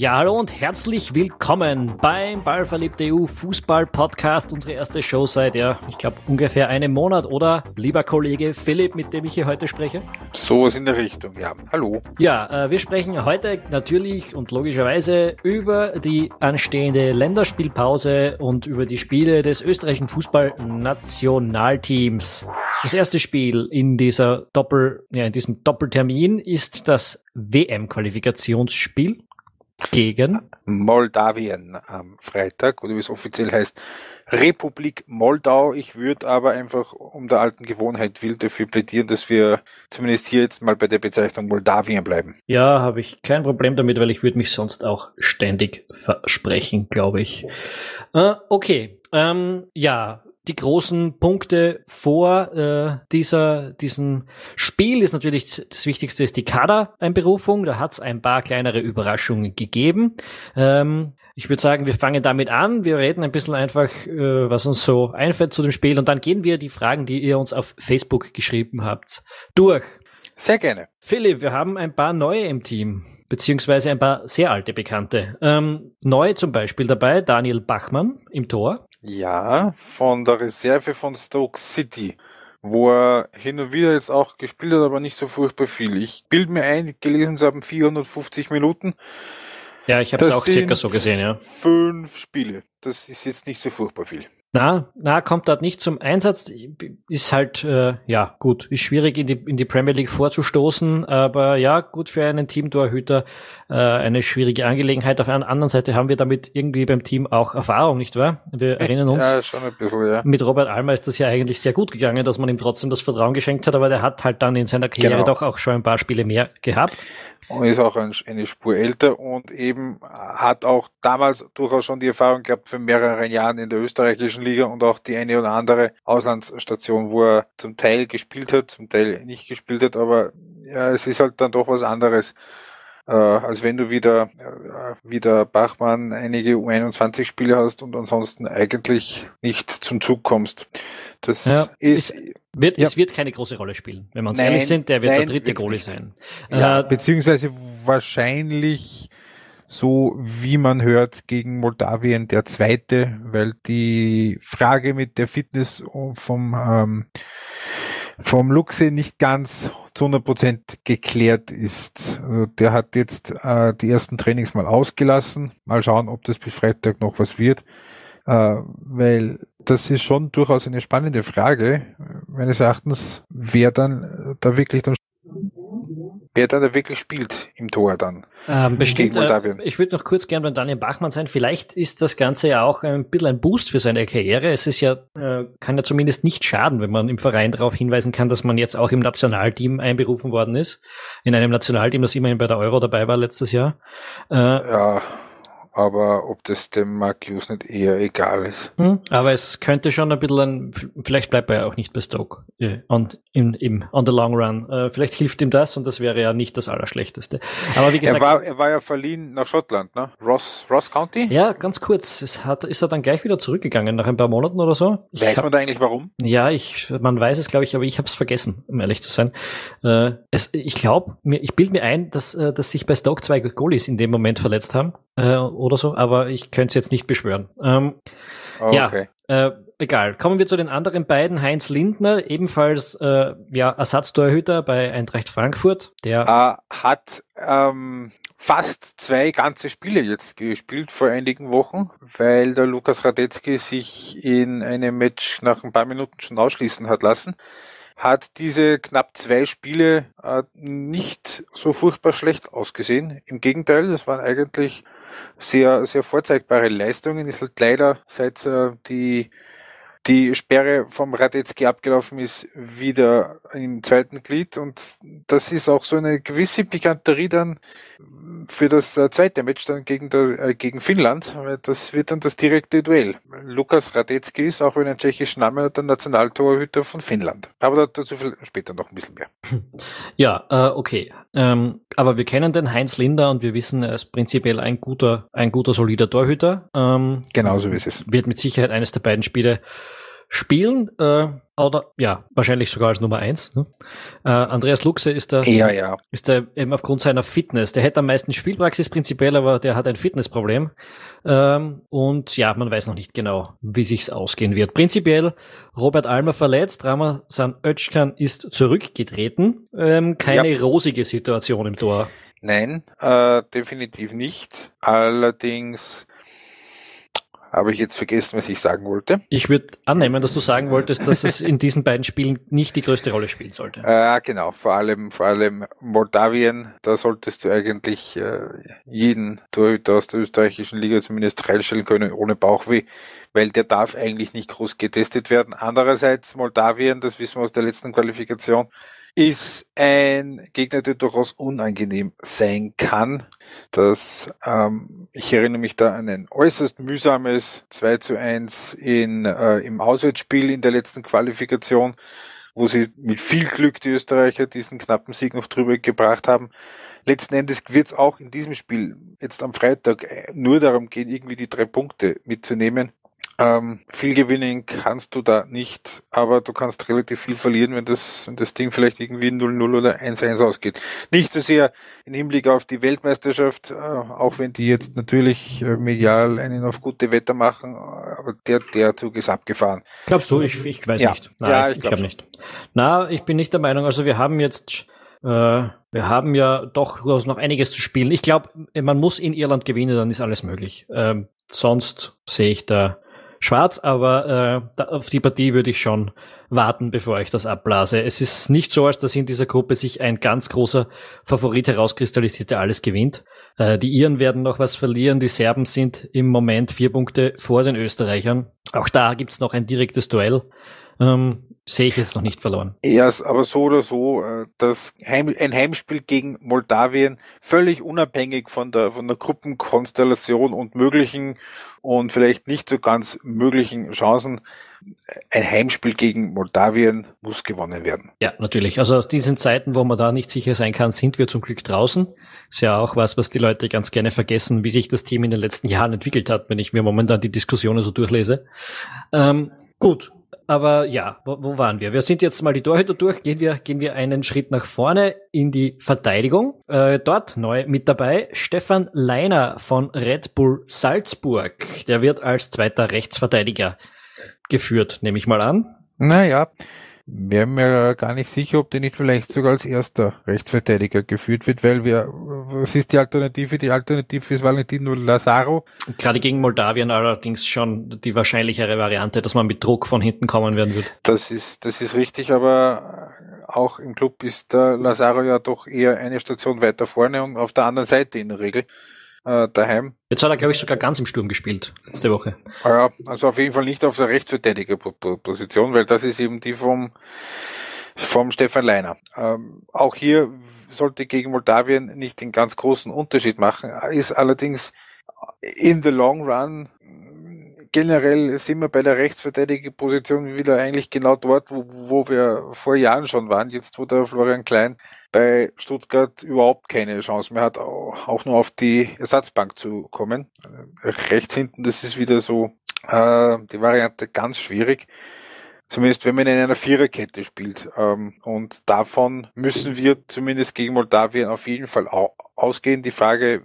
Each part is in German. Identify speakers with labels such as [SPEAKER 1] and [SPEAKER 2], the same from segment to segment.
[SPEAKER 1] Ja, hallo und herzlich willkommen beim Ballverliebte EU Fußball Podcast. Unsere erste Show seit, ja, ich glaube, ungefähr einem Monat, oder? Lieber Kollege Philipp, mit dem ich hier heute spreche.
[SPEAKER 2] So ist in der Richtung, ja. Hallo.
[SPEAKER 1] Ja, äh, wir sprechen heute natürlich und logischerweise über die anstehende Länderspielpause und über die Spiele des österreichischen Fußballnationalteams. Das erste Spiel in dieser Doppel, ja, in diesem Doppeltermin ist das WM-Qualifikationsspiel gegen
[SPEAKER 2] Moldawien am Freitag oder wie es offiziell heißt, Republik Moldau. Ich würde aber einfach um der alten Gewohnheit will dafür plädieren, dass wir zumindest hier jetzt mal bei der Bezeichnung Moldawien bleiben.
[SPEAKER 1] Ja, habe ich kein Problem damit, weil ich würde mich sonst auch ständig versprechen, glaube ich. Äh, okay, ähm, ja, die großen Punkte vor äh, dieser, diesem Spiel ist natürlich das Wichtigste ist die Kader-Einberufung. Da hat es ein paar kleinere Überraschungen gegeben. Ähm, ich würde sagen, wir fangen damit an. Wir reden ein bisschen einfach, äh, was uns so einfällt zu dem Spiel und dann gehen wir die Fragen, die ihr uns auf Facebook geschrieben habt, durch.
[SPEAKER 2] Sehr gerne.
[SPEAKER 1] Philipp, wir haben ein paar neue im Team, beziehungsweise ein paar sehr alte Bekannte. Ähm, neu zum Beispiel dabei Daniel Bachmann im Tor.
[SPEAKER 2] Ja, von der Reserve von Stoke City, wo er hin und wieder jetzt auch gespielt hat, aber nicht so furchtbar viel. Ich bilde mir ein, gelesen zu haben 450 Minuten.
[SPEAKER 1] Ja, ich habe es auch circa so gesehen, ja.
[SPEAKER 2] Fünf Spiele. Das ist jetzt nicht so furchtbar viel.
[SPEAKER 1] Na, na, kommt dort nicht zum Einsatz. Ist halt, äh, ja, gut, ist schwierig in die, in die Premier League vorzustoßen, aber ja, gut für einen Teamtorhüter äh, eine schwierige Angelegenheit. Auf der anderen Seite haben wir damit irgendwie beim Team auch Erfahrung, nicht wahr? Wir erinnern uns,
[SPEAKER 2] ja, schon ein bisschen, ja.
[SPEAKER 1] mit Robert Almer ist das ja eigentlich sehr gut gegangen, dass man ihm trotzdem das Vertrauen geschenkt hat, aber der hat halt dann in seiner Karriere
[SPEAKER 2] Genau.
[SPEAKER 1] doch auch schon ein paar Spiele mehr gehabt.
[SPEAKER 2] Und ist auch ein, eine Spur älter und eben hat auch damals durchaus schon die Erfahrung gehabt für mehrere Jahren in der österreichischen Liga und auch die eine oder andere Auslandsstation, wo er zum Teil gespielt hat, zum Teil nicht gespielt hat, aber ja, es ist halt dann doch was anderes. Äh, als wenn du wieder, äh, wieder Bachmann einige U21 Spiele hast und ansonsten eigentlich nicht zum Zug kommst. Das
[SPEAKER 1] Ja,
[SPEAKER 2] ist,
[SPEAKER 1] Wird,
[SPEAKER 2] Ja.
[SPEAKER 1] Es wird keine große Rolle spielen. Wenn wir uns
[SPEAKER 2] Nein,
[SPEAKER 1] ehrlich sind, der wird
[SPEAKER 2] nein,
[SPEAKER 1] der dritte Goalie sein.
[SPEAKER 2] Ja,
[SPEAKER 1] Äh,
[SPEAKER 3] Beziehungsweise wahrscheinlich so, wie man hört, gegen Moldawien der zweite, weil die Frage mit der Fitness vom, ähm, vom Luxe nicht ganz zu 100 Prozent geklärt ist. Also der hat jetzt äh, die ersten Trainings mal ausgelassen. Mal schauen, ob das bis Freitag noch was wird. Äh, weil das ist schon durchaus eine spannende Frage, meines Erachtens, wer dann da wirklich dann
[SPEAKER 2] wer dann da wirklich spielt im Tor dann.
[SPEAKER 1] Ähm, bestimmt, äh, ich würde noch kurz gern beim Daniel Bachmann sein. Vielleicht ist das Ganze ja auch ein bisschen ein Boost für seine Karriere. Es ist ja, äh, kann ja zumindest nicht schaden, wenn man im Verein darauf hinweisen kann, dass man jetzt auch im Nationalteam einberufen worden ist. In einem Nationalteam, das immerhin bei der Euro dabei war letztes Jahr. Äh,
[SPEAKER 2] Ja, aber ob das dem Mark Hughes nicht eher egal ist.
[SPEAKER 1] hm, aber es könnte schon ein bisschen, ein, vielleicht bleibt er ja auch nicht bei Stoke äh, on, in, im, on the long run. Äh, vielleicht hilft ihm das und das wäre ja nicht das Allerschlechteste. Aber wie gesagt,
[SPEAKER 2] Er war, er war ja verliehen nach Schottland, ne? Ross, Ross County?
[SPEAKER 1] Ja, ganz kurz. Es hat, ist er dann gleich wieder zurückgegangen nach ein paar Monaten oder so? Ich
[SPEAKER 2] Weiß
[SPEAKER 1] hab,
[SPEAKER 2] man da eigentlich warum?
[SPEAKER 1] ja, ich, man weiß es, glaube ich, aber ich habe es vergessen, um ehrlich zu sein. Äh, es, ich glaube, mir, ich bilde mir ein, dass, äh, dass sich bei Stoke zwei Goalies in dem Moment verletzt haben äh, oder so, aber ich könnte es jetzt nicht beschwören. Ähm,
[SPEAKER 2] Oh,
[SPEAKER 1] Ja.
[SPEAKER 2] Okay.
[SPEAKER 1] äh, egal. Kommen wir zu den anderen beiden. Heinz Lindner, ebenfalls äh, ja, Ersatztorhüter bei Eintracht Frankfurt, der
[SPEAKER 2] Äh, hat ähm, fast zwei ganze Spiele jetzt gespielt vor einigen Wochen, weil der Lukas Radetzky sich in einem Match nach ein paar Minuten schon ausschließen hat lassen. Hat diese knapp zwei Spiele äh, nicht so furchtbar schlecht ausgesehen. Im Gegenteil, das waren eigentlich sehr, sehr vorzeigbare Leistungen. Ist halt leider seit äh, die die Sperre vom Radetzky abgelaufen ist, wieder im zweiten Glied und das ist auch so eine gewisse Pikanterie dann für das äh, zweite Match dann gegen, der, äh, gegen Finnland, weil das wird dann das direkte Duell. Lukas Radetzky ist, auch wenn er einen tschechischen Namen hat, der Nationaltorhüter von Finnland. Aber dazu später noch ein bisschen mehr.
[SPEAKER 1] Ja, äh, okay. Ähm, aber wir kennen den Heinz Linder und wir wissen, er ist prinzipiell ein guter, ein guter, solider Torhüter. Ähm,
[SPEAKER 2] Genauso ist es.
[SPEAKER 1] wird mit Sicherheit eines der beiden Spiele spielen. Äh, oder ja, wahrscheinlich sogar als Nummer eins. Ne? Äh, Andreas Luxe ist der,
[SPEAKER 2] ja, ja.
[SPEAKER 1] ist der eben aufgrund seiner Fitness. Der hätte am meisten Spielpraxis prinzipiell, aber der hat ein Fitnessproblem. Ähm, und ja, man weiß noch nicht genau, wie sich's ausgehen wird. Prinzipiell Robert Almer verletzt, Ramazan Özcan ist zurückgetreten. Ähm, keine ja. rosige Situation im Tor.
[SPEAKER 2] Nein, äh, definitiv nicht. Allerdings habe ich jetzt vergessen, was ich sagen wollte.
[SPEAKER 1] Ich würde annehmen, dass du sagen wolltest, dass es in diesen beiden Spielen nicht die größte Rolle spielen sollte.
[SPEAKER 2] Äh, genau, vor allem, vor allem Moldawien, da solltest du eigentlich äh, jeden Torhüter aus der österreichischen Liga zumindest reinstellen können, ohne Bauchweh, weil der darf eigentlich nicht groß getestet werden. Andererseits Moldawien, das wissen wir aus der letzten Qualifikation, ist ein Gegner, der durchaus unangenehm sein kann. Das, ähm, ich erinnere mich da an ein äußerst mühsames 2 zu 1 in, äh, im Auswärtsspiel in der letzten Qualifikation, wo sie mit viel Glück die Österreicher diesen knappen Sieg noch drüber gebracht haben. Letzten Endes wird es auch in diesem Spiel jetzt am Freitag nur darum gehen, irgendwie die drei Punkte mitzunehmen. Ähm, viel gewinnen kannst du da nicht, aber du kannst relativ viel verlieren, wenn das, wenn das Ding vielleicht irgendwie 0-0 oder 1-1 ausgeht. Nicht so sehr im Hinblick auf die Weltmeisterschaft, äh, auch wenn die jetzt natürlich äh, medial einen auf gute Wetter machen, aber der, der Zug ist abgefahren.
[SPEAKER 1] Glaubst du? Ich, ich weiß
[SPEAKER 2] ja.
[SPEAKER 1] nicht. Nein,
[SPEAKER 2] ja,
[SPEAKER 1] ich, ich glaube nicht. Na, ich bin nicht der Meinung. Also wir haben jetzt äh, wir haben ja doch noch einiges zu spielen. Ich glaube, man muss in Irland gewinnen, dann ist alles möglich. Ähm, sonst sehe ich da schwarz, aber äh, auf die Partie würde ich schon warten, bevor ich das abblase. Es ist nicht so, als dass in dieser Gruppe sich ein ganz großer Favorit herauskristallisiert, der alles gewinnt. Äh, die Iren werden noch was verlieren, die Serben sind im Moment vier Punkte vor den Österreichern. Auch da gibt's noch ein direktes Duell. Ähm, sehe ich jetzt noch nicht verloren.
[SPEAKER 2] Ja, aber so oder so, äh, das Heim, ein Heimspiel gegen Moldawien, völlig unabhängig von der, von der Gruppenkonstellation und möglichen und vielleicht nicht so ganz möglichen Chancen, ein Heimspiel gegen Moldawien muss gewonnen werden.
[SPEAKER 1] Ja, natürlich. Also aus diesen Zeiten, wo man da nicht sicher sein kann, sind wir zum Glück draußen. Ist ja auch was, was die Leute ganz gerne vergessen, wie sich das Team in den letzten Jahren entwickelt hat, wenn ich mir momentan die Diskussionen so durchlese. Ähm, gut, aber ja, wo, wo, waren wir? Wir sind jetzt mal die Torhüter durch. Gehen wir, gehen wir einen Schritt nach vorne in die Verteidigung. Äh, dort neu mit dabei Stefan Leiner von Red Bull Salzburg. Der wird als zweiter Rechtsverteidiger geführt, nehme ich mal an.
[SPEAKER 3] Naja, wäre mir gar nicht sicher, ob der nicht vielleicht sogar als erster Rechtsverteidiger geführt wird, weil wir, was ist die Alternative? Die Alternative ist Valentino Lazaro.
[SPEAKER 1] Gerade gegen Moldawien allerdings schon die wahrscheinlichere Variante, dass man mit Druck von hinten kommen werden wird.
[SPEAKER 2] Das ist, das ist richtig, aber auch im Club ist der Lazaro ja doch eher eine Station weiter vorne und auf der anderen Seite in der Regel äh, daheim.
[SPEAKER 1] Jetzt hat er, glaube ich, sogar ganz im Sturm gespielt, letzte Woche.
[SPEAKER 2] Ja, also auf jeden Fall nicht auf der Rechtsverteidigerposition, weil das ist eben die vom, vom Stefan Leiner. Ähm, auch hier sollte gegen Moldawien nicht den ganz großen Unterschied machen, ist allerdings in the long run generell sind wir bei der Rechtsverteidigerposition wieder eigentlich genau dort, wo, wo wir vor Jahren schon waren, jetzt wo der Florian Klein bei Stuttgart überhaupt keine Chance mehr hat, auch nur auf die Ersatzbank zu kommen. Rechts hinten, das ist wieder so äh, die Variante ganz schwierig. Zumindest wenn man in einer Viererkette spielt. Ähm, und davon müssen wir zumindest gegen Moldawien auf jeden Fall ausgehen. Die Frage,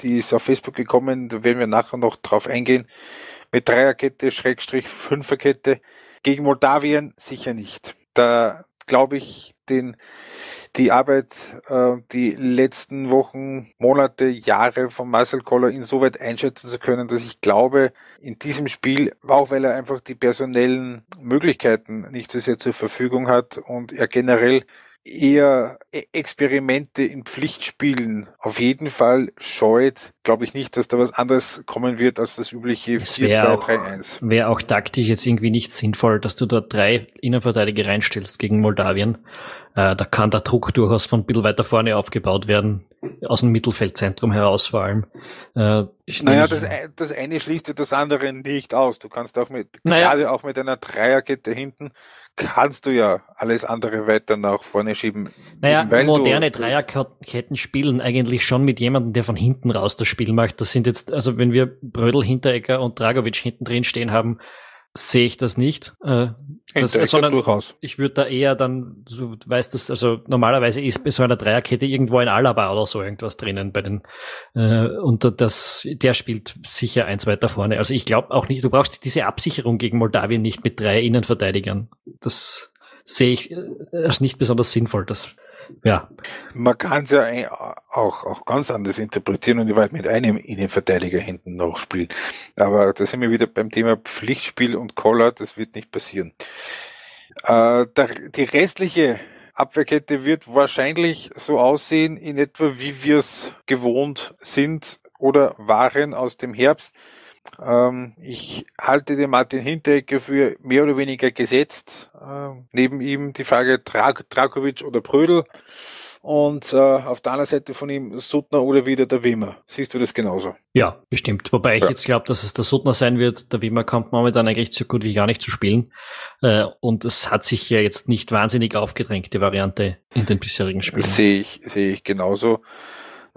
[SPEAKER 2] die ist auf Facebook gekommen, da werden wir nachher noch drauf eingehen. Mit Dreierkette, Schrägstrich, Fünferkette. Gegen Moldawien sicher nicht. Da glaube ich, den die Arbeit, äh, die letzten Wochen, Monate, Jahre von Marcel Koller insoweit einschätzen zu können, dass ich glaube, in diesem Spiel, auch weil er einfach die personellen Möglichkeiten nicht so sehr zur Verfügung hat und er generell eher e- Experimente in Pflichtspielen auf jeden Fall scheut, glaube ich nicht, dass da was anderes kommen wird als das übliche
[SPEAKER 1] 4-2-3-1. Wäre auch taktisch jetzt irgendwie nicht sinnvoll, dass du dort drei Innenverteidiger reinstellst gegen Moldawien. Äh, da kann der Druck durchaus von ein bisschen weiter vorne aufgebaut werden, aus dem Mittelfeldzentrum heraus vor allem.
[SPEAKER 2] Äh, naja, das, das eine schließt ja das andere nicht aus. Du kannst auch mit, naja. gerade auch mit einer Dreierkette hinten, kannst du ja alles andere weiter nach vorne schieben.
[SPEAKER 1] Naja, moderne Dreierketten spielen eigentlich schon mit jemandem, der von hinten raus das Spiel macht. Das sind jetzt, also wenn wir Brödel, Hinteregger und Dragovic hinten drin stehen haben, sehe ich das nicht. Äh, das, sondern durchaus. ich würde da eher dann, du weißt das, also normalerweise ist bei so einer Dreierkette irgendwo ein Alaba oder so irgendwas drinnen bei den äh, und das, der spielt sicher eins weiter vorne. Also ich glaube auch nicht, du brauchst diese Absicherung gegen Moldawien nicht mit drei Innenverteidigern. Das sehe ich äh, als nicht besonders sinnvoll. Das ja.
[SPEAKER 2] Man kann es ja auch, auch ganz anders interpretieren und weit mit einem Innenverteidiger hinten noch spielen. Aber da sind wir wieder beim Thema Pflichtspiel und Collar, das wird nicht passieren. Äh, der, die restliche Abwehrkette wird wahrscheinlich so aussehen, in etwa wie wir es gewohnt sind oder waren aus dem Herbst. Ähm, ich halte den Martin Hinteregger für mehr oder weniger gesetzt. Ähm, neben ihm die Frage Dra Drakovic oder Prödel. Und äh, auf der anderen Seite von ihm Suttner oder wieder der Wimmer. Siehst du das genauso?
[SPEAKER 1] Ja, bestimmt. Wobei ich ja. jetzt glaube, dass es der Suttner sein wird. Der Wimmer kommt momentan eigentlich so gut wie gar nicht zu spielen. Äh, und es hat sich ja jetzt nicht wahnsinnig aufgedrängt, die Variante in den bisherigen Spielen.
[SPEAKER 2] Sehe ich, sehe ich genauso.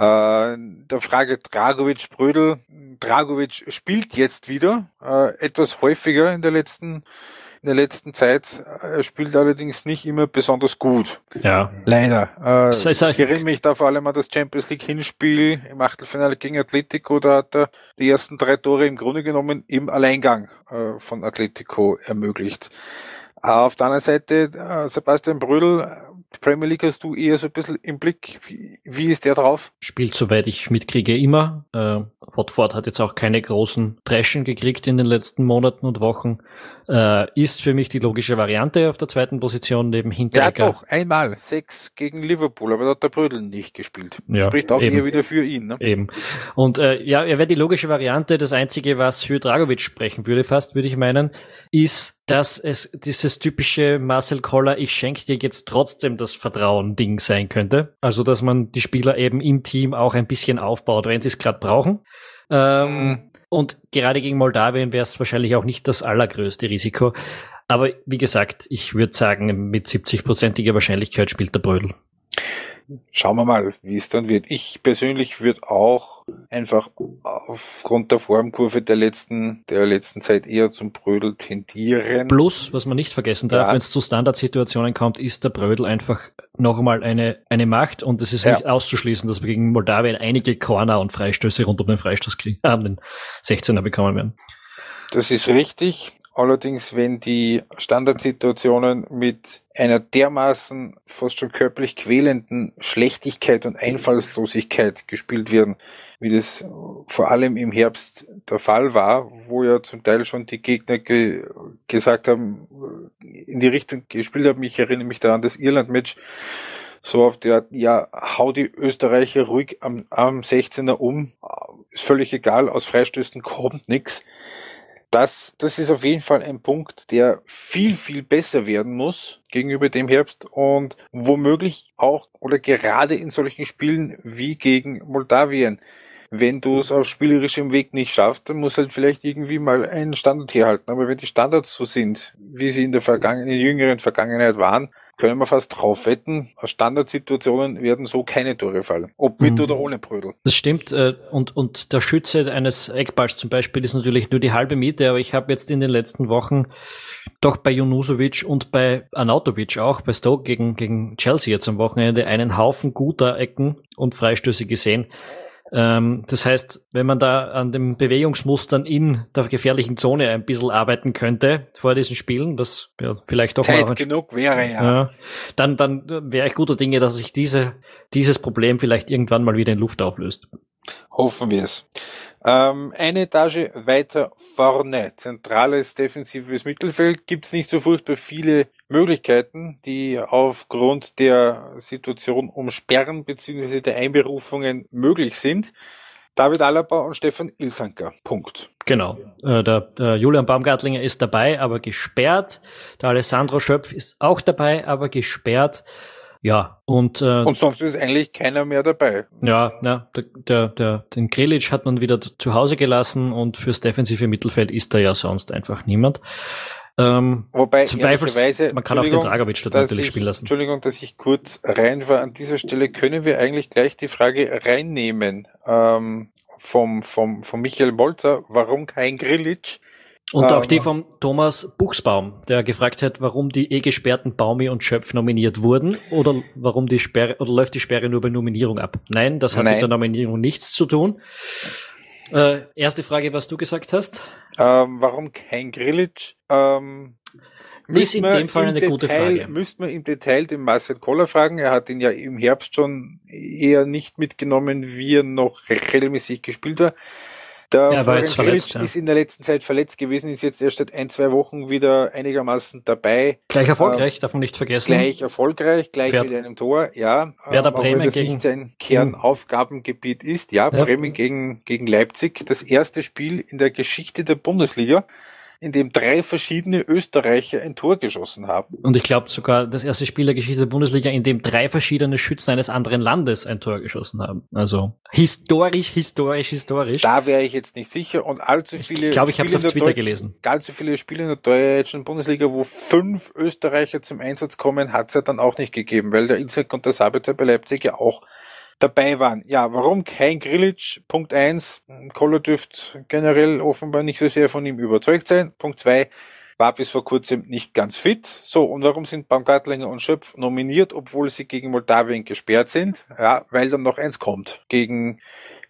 [SPEAKER 2] Äh, der Frage Dragovic Brödel. Dragovic spielt jetzt wieder äh, etwas häufiger in der letzten in der letzten Zeit. Er spielt allerdings nicht immer besonders gut.
[SPEAKER 1] Ja.
[SPEAKER 2] Leider. Äh, ich erinnere mich da vor allem an das Champions League Hinspiel im Achtelfinale gegen Atletico. Da hat er die ersten drei Tore im Grunde genommen im Alleingang äh, von Atletico ermöglicht. Auf der anderen Seite, äh, Sebastian Brödel Premier League hast du eher so ein bisschen im Blick. Wie, wie ist der drauf?
[SPEAKER 1] Spielt, soweit ich mitkriege, immer. Äh, Watford hat jetzt auch keine großen Dreschen gekriegt in den letzten Monaten und Wochen. Äh, ist für mich die logische Variante auf der zweiten Position neben Hinteregger.
[SPEAKER 2] Ja doch, einmal. Sechs gegen Liverpool, aber da hat der Brödel nicht gespielt. Ja, Spricht auch eben. eher wieder für ihn. Ne?
[SPEAKER 1] Eben. Und äh, ja, er wäre die logische Variante. Das Einzige, was für Dragovic sprechen würde fast, würde ich meinen, ist, dass es dieses typische Marcel Koller, ich schenke dir jetzt trotzdem das Vertrauen-Ding sein könnte. Also, dass man die Spieler eben im Team auch ein bisschen aufbaut, wenn sie es gerade brauchen. Ähm, mhm. Und gerade gegen Moldawien wäre es wahrscheinlich auch nicht das allergrößte Risiko. Aber wie gesagt, ich würde sagen, mit 70-prozentiger Wahrscheinlichkeit spielt der Brödel.
[SPEAKER 2] Schauen wir mal, wie es dann wird. Ich persönlich würde auch einfach aufgrund der Formkurve der letzten, der letzten Zeit eher zum Brödel tendieren.
[SPEAKER 1] Plus, was man nicht vergessen darf, ja. wenn es zu Standardsituationen kommt, ist der Brödel einfach noch einmal eine, eine Macht und es ist ja. nicht auszuschließen, dass wir gegen Moldawien einige Corner und Freistöße rund um den Freistoß kriegen, äh, den 16er bekommen werden.
[SPEAKER 2] Das ist richtig. Allerdings, wenn die Standardsituationen mit einer dermaßen fast schon körperlich quälenden Schlechtigkeit und Einfallslosigkeit gespielt werden, wie das vor allem im Herbst der Fall war, wo ja zum Teil schon die Gegner ge gesagt haben, in die Richtung gespielt haben. Ich erinnere mich da an das Irland-Match, so auf der, ja, hau die Österreicher ruhig am, am 16er um, ist völlig egal, aus Freistößen kommt nichts das, das ist auf jeden Fall ein Punkt, der viel, viel besser werden muss gegenüber dem Herbst und womöglich auch oder gerade in solchen Spielen wie gegen Moldawien. Wenn du es auf spielerischem Weg nicht schaffst, dann muss halt vielleicht irgendwie mal einen Standard herhalten. Aber wenn die Standards so sind, wie sie in der vergangenen, in der jüngeren Vergangenheit waren, können wir fast drauf wetten, aus Standardsituationen werden so keine Tore fallen. Ob mit mhm. oder ohne Brödel.
[SPEAKER 1] Das stimmt. Äh, und, und der Schütze eines Eckballs zum Beispiel ist natürlich nur die halbe Miete, aber ich habe jetzt in den letzten Wochen doch bei Junusovic und bei Anautovic auch, bei Stoke gegen, gegen Chelsea jetzt am Wochenende einen Haufen guter Ecken und Freistöße gesehen. Ähm, das heißt, wenn man da an den Bewegungsmustern in der gefährlichen Zone ein bisschen arbeiten könnte vor diesen Spielen, was ja, vielleicht doch
[SPEAKER 2] Zeit mal genug wäre, ja. ja
[SPEAKER 1] dann, dann wäre ich guter Dinge, dass sich diese, dieses Problem vielleicht irgendwann mal wieder in Luft auflöst.
[SPEAKER 2] Hoffen wir es. Ähm, eine Etage weiter vorne, zentrales defensives Mittelfeld, gibt's nicht so furchtbar viele Möglichkeiten, die aufgrund der Situation um Sperren bzw. der Einberufungen möglich sind. David Alaba und Stefan Ilsanker. Punkt.
[SPEAKER 1] Genau. Äh, der, der, Julian Baumgartlinger ist dabei, aber gesperrt. Der Alessandro Schöpf ist auch dabei, aber gesperrt. Ja, und,
[SPEAKER 2] äh, und sonst ist eigentlich keiner mehr dabei.
[SPEAKER 1] Ja, ja der, der, der, den Grilic hat man wieder zu Hause gelassen und fürs defensive Mittelfeld ist da ja sonst einfach niemand.
[SPEAKER 2] Ähm, Wobei, Zweifels,
[SPEAKER 1] man kann auch den Dragovic dort natürlich
[SPEAKER 2] ich,
[SPEAKER 1] spielen lassen.
[SPEAKER 2] Entschuldigung, dass ich kurz rein war. An dieser Stelle können wir eigentlich gleich die Frage reinnehmen ähm, vom, vom, vom Michael Molzer, warum kein Grilic?
[SPEAKER 1] Und auch die vom Thomas Buchsbaum, der gefragt hat, warum die eh gesperrten Baumi und Schöpf nominiert wurden oder warum die Sperre oder läuft die Sperre nur bei Nominierung ab? Nein, das hat Nein. mit der Nominierung nichts zu tun. Äh, erste Frage, was du gesagt hast.
[SPEAKER 2] Ähm, warum kein Grillitsch? Ähm,
[SPEAKER 1] ist in dem Fall eine
[SPEAKER 2] Detail,
[SPEAKER 1] gute Frage.
[SPEAKER 2] Müsste man im Detail den Marcel Koller fragen. Er hat ihn ja im Herbst schon eher nicht mitgenommen, wie er noch regelmäßig gespielt hat. Der
[SPEAKER 1] er war jetzt verletzt,
[SPEAKER 2] ja. ist in der letzten Zeit verletzt gewesen, ist jetzt erst seit ein, zwei Wochen wieder einigermaßen dabei.
[SPEAKER 1] Gleich erfolgreich, ähm, darf man nicht vergessen.
[SPEAKER 2] Gleich erfolgreich, gleich Wer, mit einem Tor, ja.
[SPEAKER 1] Wer der Bremen
[SPEAKER 2] das
[SPEAKER 1] gegen,
[SPEAKER 2] nicht sein Kernaufgabengebiet ist. Ja, ja, Bremen gegen, gegen Leipzig. Das erste Spiel in der Geschichte der Bundesliga in dem drei verschiedene Österreicher ein Tor geschossen haben.
[SPEAKER 1] Und ich glaube sogar das erste Spiel der Geschichte der Bundesliga, in dem drei verschiedene Schützen eines anderen Landes ein Tor geschossen haben. Also historisch, historisch, historisch.
[SPEAKER 2] Da wäre ich jetzt nicht sicher. Und allzu viele.
[SPEAKER 1] Ich glaube, ich habe es auf Twitter gelesen.
[SPEAKER 2] Allzu viele Spiele in der deutschen Bundesliga, wo fünf Österreicher zum Einsatz kommen, hat es ja dann auch nicht gegeben, weil der Inzek und der Sabitzer bei Leipzig ja auch dabei waren. Ja, warum kein Grilic? Punkt eins, Koller dürfte generell offenbar nicht so sehr von ihm überzeugt sein. Punkt zwei, war bis vor kurzem nicht ganz fit. So, und warum sind Baumgartlinger und Schöpf nominiert, obwohl sie gegen Moldawien gesperrt sind? Ja, weil dann noch eins kommt. Gegen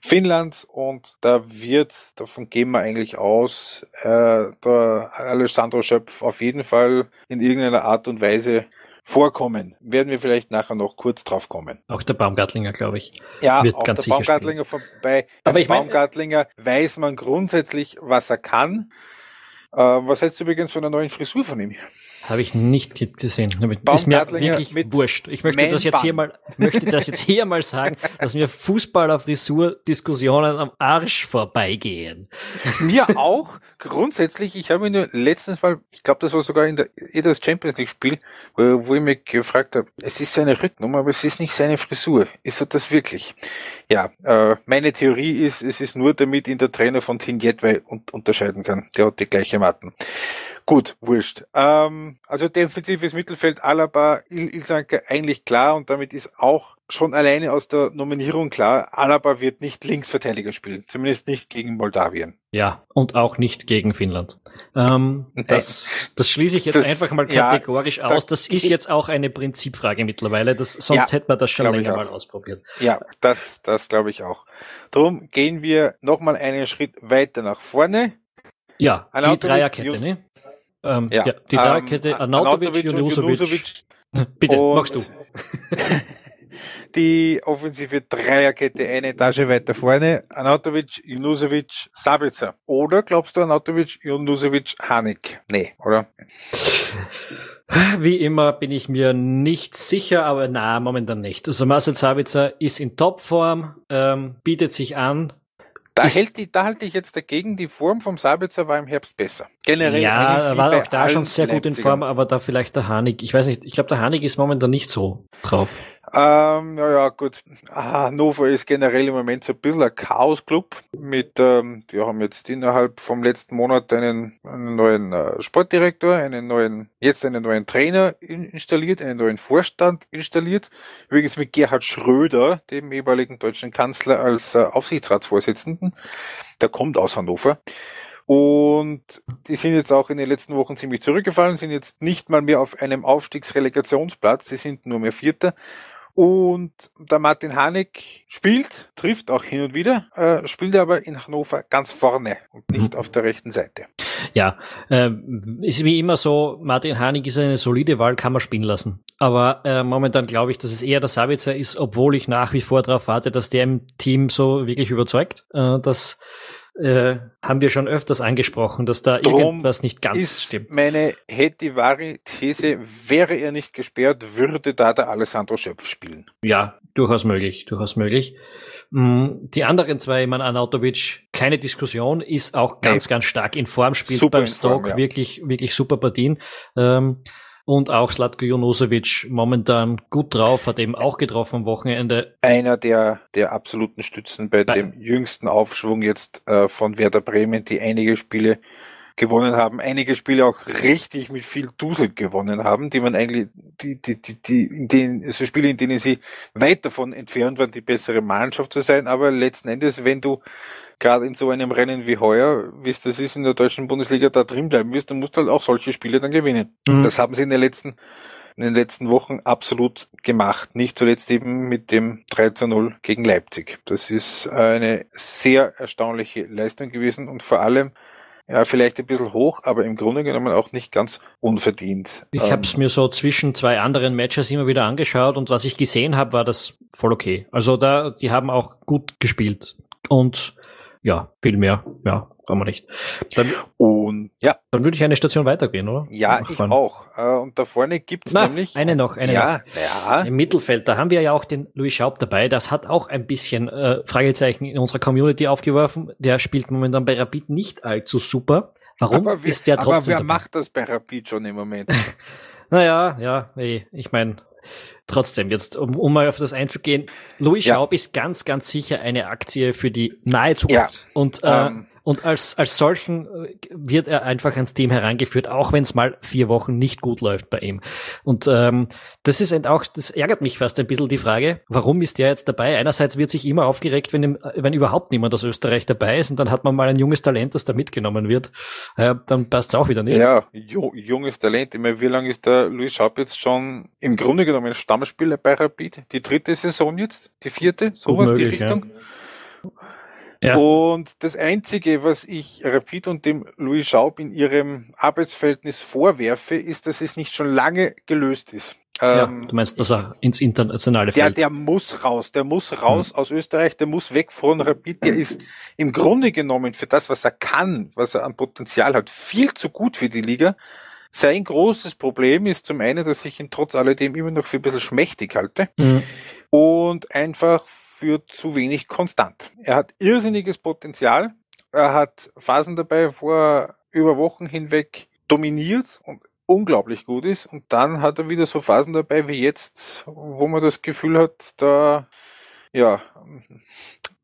[SPEAKER 2] Finnland und da wird, davon gehen wir eigentlich aus, äh, der Alessandro Schöpf auf jeden Fall in irgendeiner Art und Weise vorkommen. Werden wir vielleicht nachher noch kurz drauf kommen.
[SPEAKER 1] Auch der Baumgartlinger, glaube ich.
[SPEAKER 2] Ja, wird auch ganz der Baumgartlinger spielen. vorbei. Aber ich Baumgartlinger weiß man grundsätzlich, was er kann. Äh, was hältst du übrigens von der neuen Frisur von ihm?
[SPEAKER 1] Habe ich nicht gesehen. Ist mir wirklich wurscht. Ich möchte das jetzt hier mal, möchte das jetzt hier mal sagen, dass mir Fußballer-Frisur-Diskussionen am Arsch vorbeigehen.
[SPEAKER 2] Mir auch. Grundsätzlich, ich habe mir nur letztens mal, ich glaube, das war sogar in der das Champions League Spiel, wo, wo ich mich gefragt habe, es ist seine Rücknummer, aber es ist nicht seine Frisur. Ist er das wirklich? Ja, äh, meine Theorie ist, es ist nur damit ihn der Trainer von Jedway unterscheiden kann. Der hat die gleiche Matten. Gut, wurscht. Ähm, also defensives Mittelfeld Alaba, Il Ilsanke eigentlich klar und damit ist auch schon alleine aus der Nominierung klar, Alaba wird nicht Linksverteidiger spielen, zumindest nicht gegen Moldawien.
[SPEAKER 1] Ja, und auch nicht gegen Finnland. Ähm, das, das schließe ich jetzt das, einfach mal kategorisch ja, aus. Das ist jetzt auch eine Prinzipfrage mittlerweile. Das, sonst ja, hätte man das schon länger mal ausprobiert.
[SPEAKER 2] Ja, das, das glaube ich auch. Drum gehen wir nochmal einen Schritt weiter nach vorne.
[SPEAKER 1] Ja, die Dreierkette, ne? Ähm, ja. ja. die Dreierkette ähm, Arnautovic, Junusovic. Bitte, machst du.
[SPEAKER 2] die offensive Dreierkette eine Etage weiter vorne. Anatovic, Junusovic, Sabitzer. Oder glaubst du Anatovic, Junusovic, Hanik? Nee, oder?
[SPEAKER 1] Wie immer bin ich mir nicht sicher, aber na, momentan nicht. Also Marcel Sabitzer ist in Topform, ähm, bietet sich an,
[SPEAKER 2] da, hält die, da halte ich jetzt dagegen, die Form vom Sabitzer war im Herbst besser.
[SPEAKER 1] Generell. Ja, er war auch da schon sehr gut in Form, aber da vielleicht der Hanig. Ich weiß nicht, ich glaube, der Hanig ist momentan nicht so drauf.
[SPEAKER 2] Ähm, naja, gut. Ah, Hannover ist generell im Moment so ein bisschen ein Chaos-Club mit, ähm, die haben jetzt innerhalb vom letzten Monat einen, einen neuen äh, Sportdirektor, einen neuen, jetzt einen neuen Trainer installiert, einen neuen Vorstand installiert. Übrigens mit Gerhard Schröder, dem ehemaligen deutschen Kanzler, als äh, Aufsichtsratsvorsitzenden. Der kommt aus Hannover. Und die sind jetzt auch in den letzten Wochen ziemlich zurückgefallen, sind jetzt nicht mal mehr auf einem Aufstiegsrelegationsplatz, sie sind nur mehr Vierter und der Martin Hanig spielt, trifft auch hin und wieder, äh, spielt aber in Hannover ganz vorne und nicht auf der rechten Seite.
[SPEAKER 1] Ja, äh, ist wie immer so, Martin Hanig ist eine solide Wahl, kann man spielen lassen. Aber äh, momentan glaube ich, dass es eher der Sabitzer ist, obwohl ich nach wie vor darauf warte, dass der im Team so wirklich überzeugt, äh, dass äh, haben wir schon öfters angesprochen, dass da Drum irgendwas nicht ganz
[SPEAKER 2] ist
[SPEAKER 1] stimmt.
[SPEAKER 2] Meine Hetivari-These, wäre er nicht gesperrt, würde da der Alessandro Schöpf spielen.
[SPEAKER 1] Ja, durchaus möglich, durchaus möglich. Mm, die anderen zwei, man Anautovic, keine Diskussion, ist auch ganz, nee. ganz stark in Form, spielt super beim Stock ja. wirklich, wirklich super Partien. Ähm, und auch Slatko Jonosevic momentan gut drauf, hat eben auch getroffen am Wochenende.
[SPEAKER 2] Einer der, der absoluten Stützen bei, bei dem jüngsten Aufschwung jetzt äh, von Werder Bremen, die einige Spiele gewonnen haben, einige Spiele auch richtig mit viel Dusel gewonnen haben, die man eigentlich, die, die, die, die, in denen, so Spiele, in denen sie weit davon entfernt waren, die bessere Mannschaft zu sein, aber letzten Endes, wenn du gerade in so einem Rennen wie heuer, wie es das ist in der deutschen Bundesliga, da drin bleiben wirst, dann musst du halt auch solche Spiele dann gewinnen. Mhm. Das haben sie in den letzten in den letzten Wochen absolut gemacht. Nicht zuletzt eben mit dem 3 zu 0 gegen Leipzig. Das ist eine sehr erstaunliche Leistung gewesen und vor allem ja, vielleicht ein bisschen hoch, aber im Grunde genommen auch nicht ganz unverdient.
[SPEAKER 1] Ich ähm, habe es mir so zwischen zwei anderen Matches immer wieder angeschaut und was ich gesehen habe, war das voll okay. Also da, die haben auch gut gespielt und ja, viel mehr, ja, brauchen wir nicht. Dann, und ja. Dann würde ich eine Station weitergehen, oder?
[SPEAKER 2] Ja, ich auch. Äh, und da vorne gibt es nämlich.
[SPEAKER 1] Eine noch, eine
[SPEAKER 2] ja,
[SPEAKER 1] noch.
[SPEAKER 2] Ja.
[SPEAKER 1] Im Mittelfeld, da haben wir ja auch den Louis Schaub dabei. Das hat auch ein bisschen äh, Fragezeichen in unserer Community aufgeworfen. Der spielt momentan bei Rapid nicht allzu super. Warum
[SPEAKER 2] aber
[SPEAKER 1] ist der trotzdem?
[SPEAKER 2] Aber wer dabei? macht das bei Rapid schon im Moment?
[SPEAKER 1] naja, ja, ich meine, trotzdem, jetzt, um, um mal auf das einzugehen, Louis ja. Schaub ist ganz, ganz sicher eine Aktie für die nahe Zukunft. Ja. Und äh, ähm, und als, als solchen äh, wird er einfach ans Team herangeführt, auch wenn es mal vier Wochen nicht gut läuft bei ihm. Und ähm, das ist auch, das ärgert mich fast ein bisschen die Frage, warum ist der jetzt dabei? Einerseits wird sich immer aufgeregt, wenn, wenn überhaupt niemand aus Österreich dabei ist und dann hat man mal ein junges Talent, das da mitgenommen wird. Äh, dann passt es auch wieder nicht.
[SPEAKER 2] Ja, junges Talent. Ich meine, wie lange ist der Luis Schaub jetzt schon im Grunde genommen Stammspieler bei Rapid? Die dritte Saison jetzt? Die vierte? Sowas, die Richtung? Ja. Ja. Und das Einzige, was ich Rapid und dem Louis Schaub in ihrem Arbeitsverhältnis vorwerfe, ist, dass es nicht schon lange gelöst ist.
[SPEAKER 1] Ja, ähm, du meinst, dass er ins internationale
[SPEAKER 2] Feld? Der, der muss raus, der muss raus mhm. aus Österreich, der muss weg von Rapid. Der ist im Grunde genommen für das, was er kann, was er an Potenzial hat, viel zu gut für die Liga. Sein großes Problem ist zum einen, dass ich ihn trotz alledem immer noch für ein bisschen schmächtig halte mhm. und einfach für zu wenig konstant. Er hat irrsinniges Potenzial. Er hat Phasen dabei, wo er über Wochen hinweg dominiert und unglaublich gut ist. Und dann hat er wieder so Phasen dabei wie jetzt, wo man das Gefühl hat, da, ja,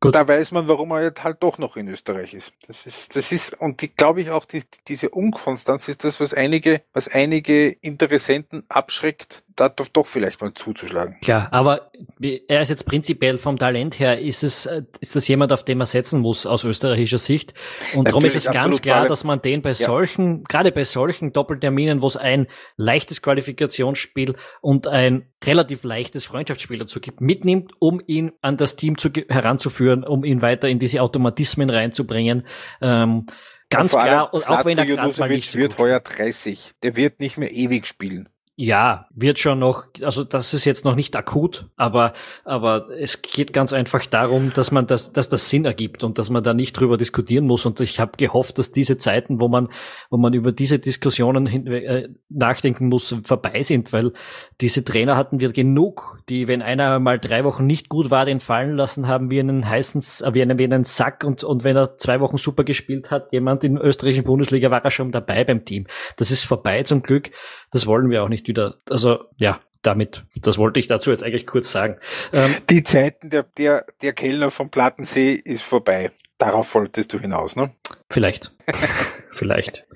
[SPEAKER 2] Gut. Da weiß man, warum er jetzt halt doch noch in Österreich ist. Das ist, das ist, und die, glaube ich auch, die, diese Unkonstanz ist das, was einige, was einige Interessenten abschreckt, da doch vielleicht mal zuzuschlagen.
[SPEAKER 1] Klar, aber er ist jetzt prinzipiell vom Talent her, ist es, ist das jemand, auf den man setzen muss aus österreichischer Sicht. Und darum ist es ganz klar, dass man den bei ja. solchen, gerade bei solchen Doppelterminen, wo es ein leichtes Qualifikationsspiel und ein relativ leichtes Freundschaftsspiel dazu gibt, mitnimmt, um ihn an das Team zu, heranzuführen, um ihn weiter in diese Automatismen reinzubringen. Ähm, ganz klar,
[SPEAKER 2] und auch wenn er gerade mal nicht wird heuer 30, der wird nicht mehr ewig spielen.
[SPEAKER 1] Ja, wird schon noch, also das ist jetzt noch nicht akut, aber, aber es geht ganz einfach darum, dass man das, dass das Sinn ergibt und dass man da nicht drüber diskutieren muss. Und ich habe gehofft, dass diese Zeiten, wo man, wo man über diese Diskussionen hin, äh, nachdenken muss, vorbei sind, weil diese Trainer hatten wir genug, die, wenn einer mal drei Wochen nicht gut war, den fallen lassen haben, wie einen heißen, äh, wie einen, wie einen Sack und, und wenn er zwei Wochen super gespielt hat, jemand in der österreichischen Bundesliga war er schon dabei beim Team. Das ist vorbei zum Glück. Das wollen wir auch nicht wieder. Also ja, damit, das wollte ich dazu jetzt eigentlich kurz sagen.
[SPEAKER 2] Ähm, Die Zeiten der, der, der Kellner vom Plattensee ist vorbei. Darauf wolltest du hinaus, ne?
[SPEAKER 1] Vielleicht. Vielleicht.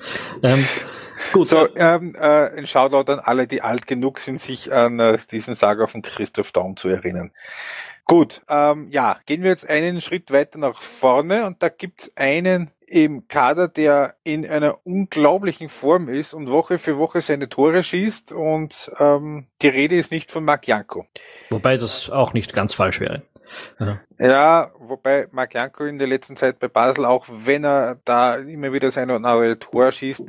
[SPEAKER 2] Ähm, gut. So, ähm, äh, ein Shoutout an alle, die alt genug sind, sich an äh, diesen Saga von Christoph Daum zu erinnern. Gut, ähm, ja, gehen wir jetzt einen Schritt weiter nach vorne und da gibt's einen im Kader, der in einer unglaublichen Form ist und Woche für Woche seine Tore schießt und ähm, die Rede ist nicht von Marc Janko.
[SPEAKER 1] Wobei das auch nicht ganz falsch wäre.
[SPEAKER 2] Ja. ja, wobei Marc Janko in der letzten Zeit bei Basel, auch wenn er da immer wieder seine neue Tor schießt,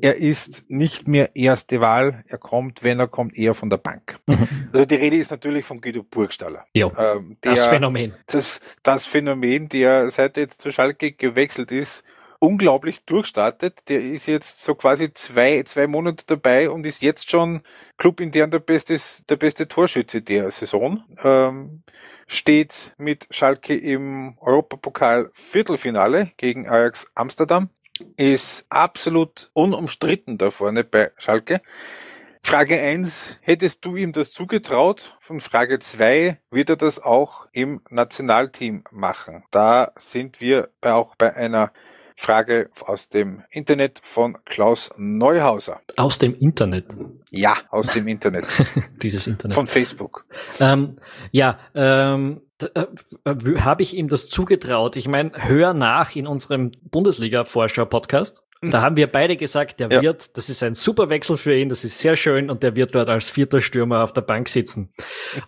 [SPEAKER 2] er ist nicht mehr erste Wahl. Er kommt, wenn er kommt, eher von der Bank. Mhm. Also die Rede ist natürlich von Guido Burgstaller.
[SPEAKER 1] Ja, ähm, der, das Phänomen.
[SPEAKER 2] Das, das Phänomen, der seit er jetzt zu Schalke gewechselt ist, unglaublich durchstartet. Der ist jetzt so quasi zwei, zwei Monate dabei und ist jetzt schon Club intern der beste, der beste Torschütze der Saison. Ähm, steht mit Schalke im Europapokal Viertelfinale gegen Ajax Amsterdam. Ist absolut unumstritten da vorne bei Schalke. Frage eins: hättest du ihm das zugetraut? Und Frage zwei: wird er das auch im Nationalteam machen? Da sind wir auch bei einer Frage aus dem Internet von Klaus Neuhauser.
[SPEAKER 1] Aus dem Internet?
[SPEAKER 2] Ja, aus dem Internet.
[SPEAKER 1] Dieses Internet.
[SPEAKER 2] Von Facebook.
[SPEAKER 1] Ähm, ja, ähm, äh, habe ich ihm das zugetraut. Ich meine, hör nach in unserem Bundesliga-Vorschau-Podcast. Da haben wir beide gesagt, der ja. wird, das ist ein super Wechsel für ihn, das ist sehr schön und der wird dort als vierter Stürmer auf der Bank sitzen.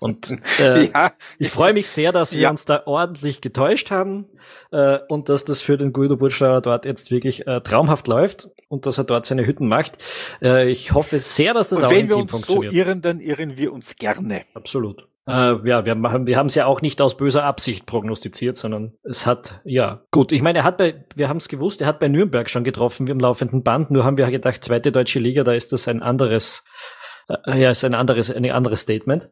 [SPEAKER 1] Und äh, ja. ich freue mich sehr, dass wir ja. uns da ordentlich getäuscht haben äh, und dass das für den Guido Burschauer dort jetzt wirklich äh, traumhaft läuft und dass er dort seine Hütten macht. Äh, ich hoffe sehr, dass das und auch im Team funktioniert.
[SPEAKER 2] Wenn wir uns so irren, dann irren wir uns gerne.
[SPEAKER 1] Absolut. Äh, ja, wir haben wir es ja auch nicht aus böser Absicht prognostiziert, sondern es hat, ja, gut. Ich meine, er hat bei, wir haben es gewusst, er hat bei Nürnberg schon getroffen, wir im laufenden Band, nur haben wir gedacht, zweite deutsche Liga, da ist das ein anderes, äh, ja, ist ein anderes, ein anderes Statement.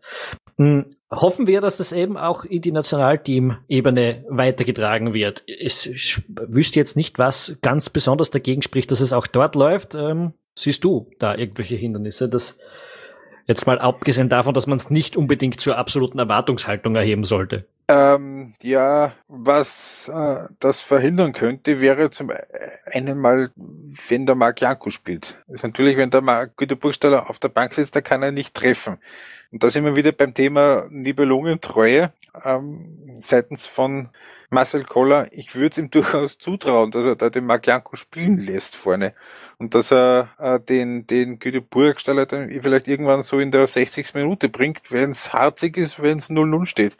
[SPEAKER 1] Hm, hoffen wir, dass das eben auch in die Nationalteam-Ebene weitergetragen wird. Es, ich wüsste jetzt nicht, was ganz besonders dagegen spricht, dass es auch dort läuft. Ähm, siehst du da irgendwelche Hindernisse, dass Jetzt mal abgesehen davon, dass man es nicht unbedingt zur absoluten Erwartungshaltung erheben sollte.
[SPEAKER 2] Ähm, ja, was äh, das verhindern könnte, wäre zum einen mal, wenn der Marc Janko spielt. Das ist natürlich, wenn der Marc Güter Burgstaller auf der Bank sitzt, da kann er nicht treffen. Und da sind wir wieder beim Thema Nibelungentreue ähm, seitens von Marcel Koller. Ich würde es ihm durchaus zutrauen, dass er da den Marc Janko spielen lässt vorne und dass er äh, den, den Güteburgstaller dann vielleicht irgendwann so in der 60. Minute bringt, wenn es harzig ist, wenn es 0-0 steht.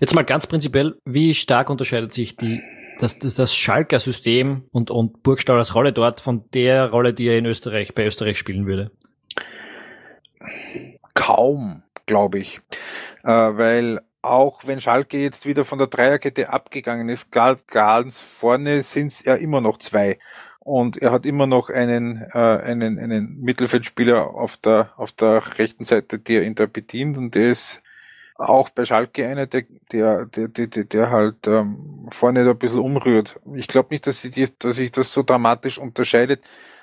[SPEAKER 1] Jetzt mal ganz prinzipiell, wie stark unterscheidet sich die das, das, das Schalker System und, und Burgstallers Rolle dort von der Rolle, die er in Österreich, bei Österreich spielen würde?
[SPEAKER 2] Kaum, glaube ich. Äh, weil auch wenn Schalke jetzt wieder von der Dreierkette abgegangen ist, ganz vorne sind es ja immer noch zwei und er hat immer noch einen, äh, einen, einen Mittelfeldspieler auf der, auf der rechten Seite, der ihn da bedient und der ist auch bei Schalke einer, der, der, der, der, der halt ähm, vorne da ein bisschen umrührt. Ich glaube nicht, dass sich, dass sich das so dramatisch unterscheidet.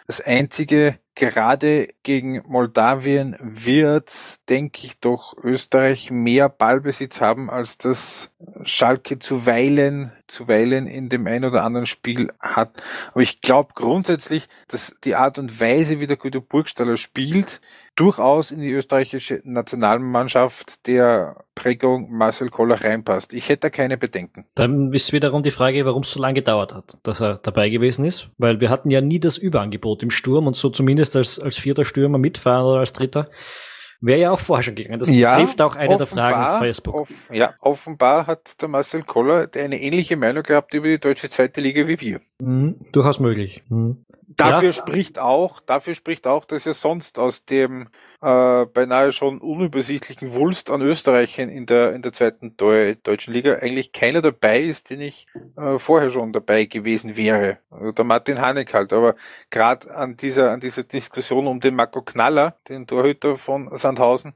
[SPEAKER 2] Das einzige, gerade gegen Moldawien wird, denke ich doch, Österreich mehr Ballbesitz haben, als das Schalke zuweilen, zuweilen in dem ein oder anderen Spiel hat. Aber ich glaube grundsätzlich, dass die Art und Weise, wie der Guido Burgstaller spielt, durchaus in die österreichische Nationalmannschaft der Prägung Marcel Koller reinpasst. Ich hätte da keine Bedenken.
[SPEAKER 1] Dann ist wiederum die Frage, warum es so lange gedauert hat, dass er dabei gewesen ist, weil wir hatten ja nie das Überangebot im Sturm und so zumindest als, als vierter Stürmer mitfahren oder als dritter. Wäre ja auch vorher schon gegangen. Das ja, trifft auch eine der Fragen auf Facebook.
[SPEAKER 2] Off, ja, offenbar hat der Marcel Koller eine ähnliche Meinung gehabt über die deutsche zweite Liga wie wir.
[SPEAKER 1] Mhm, durchaus möglich. Mhm.
[SPEAKER 2] Dafür ja. spricht auch, dafür spricht auch, dass er sonst aus dem äh, beinahe schon unübersichtlichen Wulst an Österreichern in der in der zweiten Deu deutschen Liga eigentlich keiner dabei ist, den ich äh, vorher schon dabei gewesen wäre. Also der Martin Haneck halt. Aber gerade an dieser an dieser Diskussion um den Marco Knaller, den Torhüter von Sandhausen,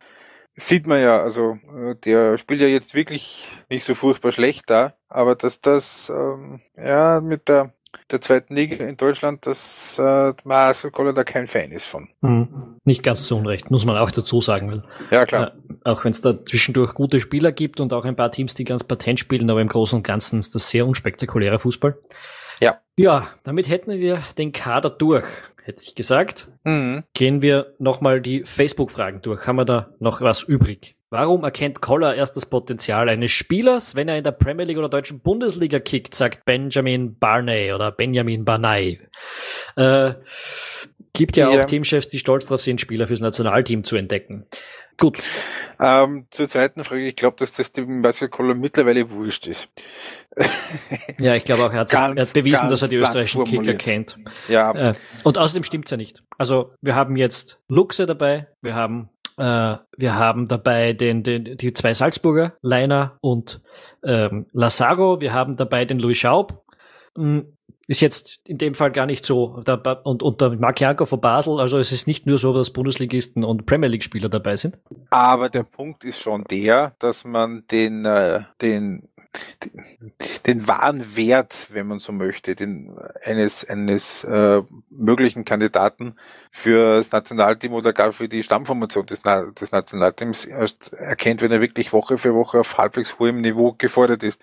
[SPEAKER 2] sieht man ja, also äh, der spielt ja jetzt wirklich nicht so furchtbar schlecht da, aber dass das ähm, ja mit der der zweiten Liga in Deutschland, dass äh, Marcel Koller da kein Fan ist von.
[SPEAKER 1] Mhm. Nicht ganz zu Unrecht, muss man auch dazu sagen. Weil,
[SPEAKER 2] ja, klar.
[SPEAKER 1] Äh, auch wenn es da zwischendurch gute Spieler gibt und auch ein paar Teams, die ganz patent spielen, aber im Großen und Ganzen ist das sehr unspektakulärer Fußball.
[SPEAKER 2] Ja.
[SPEAKER 1] Ja, damit hätten wir den Kader durch, hätte ich gesagt. Mhm. Gehen wir nochmal die Facebook-Fragen durch. Haben wir da noch was übrig? Warum erkennt Koller erst das Potenzial eines Spielers, wenn er in der Premier League oder deutschen Bundesliga kickt, sagt Benjamin Barney oder Benjamin Barney. Äh, gibt ja, ja auch Teamchefs, die stolz darauf sind, Spieler fürs Nationalteam zu entdecken. Gut.
[SPEAKER 2] Ähm, zur zweiten Frage, ich glaube, dass das dem Marcel Koller mittlerweile wurscht ist.
[SPEAKER 1] ja, ich glaube auch, er hat, ganz, er hat bewiesen, dass er die österreichischen Kicker kennt.
[SPEAKER 2] Ja.
[SPEAKER 1] Äh, und außerdem stimmt's ja nicht. Also wir haben jetzt Luxe dabei, wir haben äh, wir haben dabei den, den, die zwei Salzburger, Leiner und ähm, Lazaro. Wir haben dabei den Louis Schaub. Hm, ist jetzt in dem Fall gar nicht so. Und, und der Mark Janko von Basel, also es ist nicht nur so, dass Bundesligisten und Premier League-Spieler dabei sind.
[SPEAKER 2] Aber der Punkt ist schon der, dass man den, äh, den den wahren Wert, wenn man so möchte, den, eines, eines äh, möglichen Kandidaten für das Nationalteam oder gar für die Stammformation des, des Nationalteams erst erkennt, wenn er wirklich Woche für Woche auf halbwegs hohem Niveau gefordert ist.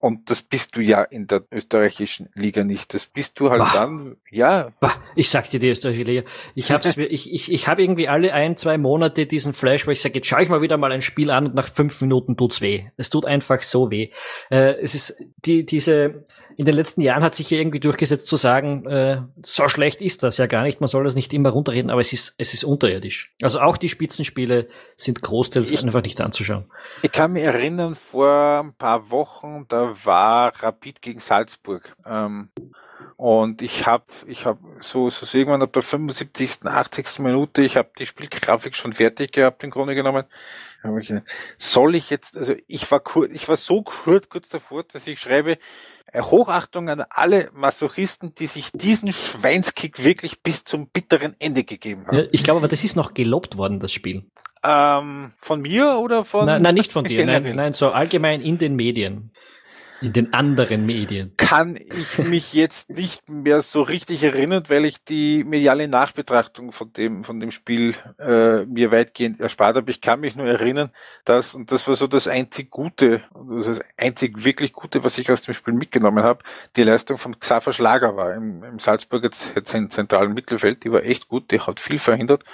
[SPEAKER 2] Und das bist du ja in der österreichischen Liga nicht. Das bist du halt bah. dann, ja.
[SPEAKER 1] Bah. Ich sag dir die österreichische Liga. Ich hab's, ich, ich, ich habe irgendwie alle ein, zwei Monate diesen Flash, wo ich sage, jetzt schaue ich mal wieder mal ein Spiel an und nach fünf Minuten tut's weh. Es tut einfach so weh. Äh, es ist die, diese, in den letzten Jahren hat sich hier irgendwie durchgesetzt zu sagen, äh, so schlecht ist das ja gar nicht, man soll das nicht immer runterreden, aber es ist, es ist unterirdisch. Also auch die Spitzenspiele sind großteils ich, einfach nicht anzuschauen.
[SPEAKER 2] Ich kann mich erinnern, vor ein paar Wochen, da war Rapid gegen Salzburg. Ähm, und ich habe ich hab so, so irgendwann ab der 75., 80. Minute, ich habe die Spielgrafik schon fertig gehabt, im Grunde genommen. Soll ich jetzt, also ich war kurz, ich war so kurz, kurz davor, dass ich schreibe, äh, Hochachtung an alle Masochisten, die sich diesen Schweinskick wirklich bis zum bitteren Ende gegeben haben. Ja,
[SPEAKER 1] ich glaube aber, das ist noch gelobt worden, das Spiel.
[SPEAKER 2] Ähm, von mir oder von?
[SPEAKER 1] Nein, nein nicht von dir. Nein, nein, so allgemein in den Medien. In den anderen Medien.
[SPEAKER 2] Kann ich mich jetzt nicht mehr so richtig erinnern, weil ich die mediale Nachbetrachtung von dem, von dem Spiel äh, mir weitgehend erspart habe. Ich kann mich nur erinnern, dass, und das war so das einzig Gute, das einzig wirklich Gute, was ich aus dem Spiel mitgenommen habe, die Leistung von Xaver Schlager war im, im Salzburger zentralen Mittelfeld. Die war echt gut, die hat viel verhindert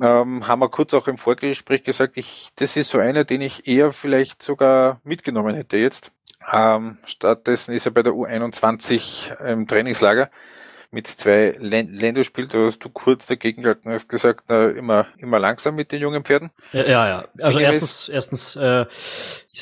[SPEAKER 2] ähm, haben wir kurz auch im Vorgespräch gesagt, ich, das ist so einer, den ich eher vielleicht sogar mitgenommen hätte jetzt. Ähm, stattdessen ist er bei der U21 im Trainingslager mit zwei Länderspielen. Da hast du kurz dagegen gehalten, hast gesagt, na, immer, immer langsam mit den jungen Pferden.
[SPEAKER 1] Ja, ja. ja. Also erstens, erstens äh,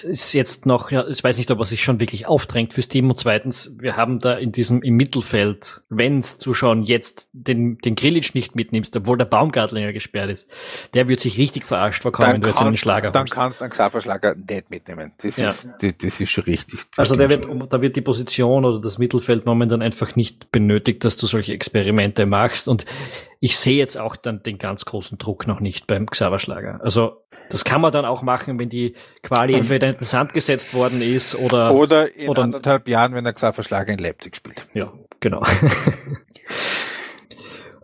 [SPEAKER 1] ist jetzt noch, ja, ich weiß nicht, ob er sich schon wirklich aufdrängt fürs Team. Und zweitens, wir haben da in diesem im Mittelfeld, wenn's zuschauen, jetzt den, den Grilic nicht mitnimmst, obwohl der Baumgartlinger gesperrt ist, der wird sich richtig verarscht vorkommen, wenn du jetzt einen Schlager
[SPEAKER 2] Dann holst. kannst du einen Xaver-Schlager nicht mitnehmen. Das, ja. ist, das, das ist schon richtig.
[SPEAKER 1] also der wird, da wird die Position oder das Mittelfeld momentan einfach nicht benötigt, dass du solche Experimente machst. Und ich sehe jetzt auch dann den ganz großen Druck noch nicht beim Xaver-Schlager. Also das kann man dann auch machen, wenn die Quali entweder in den Sand gesetzt worden ist oder
[SPEAKER 2] oder in oder, anderthalb Jahren, wenn der Xaver Schlager in Leipzig spielt.
[SPEAKER 1] Ja, genau.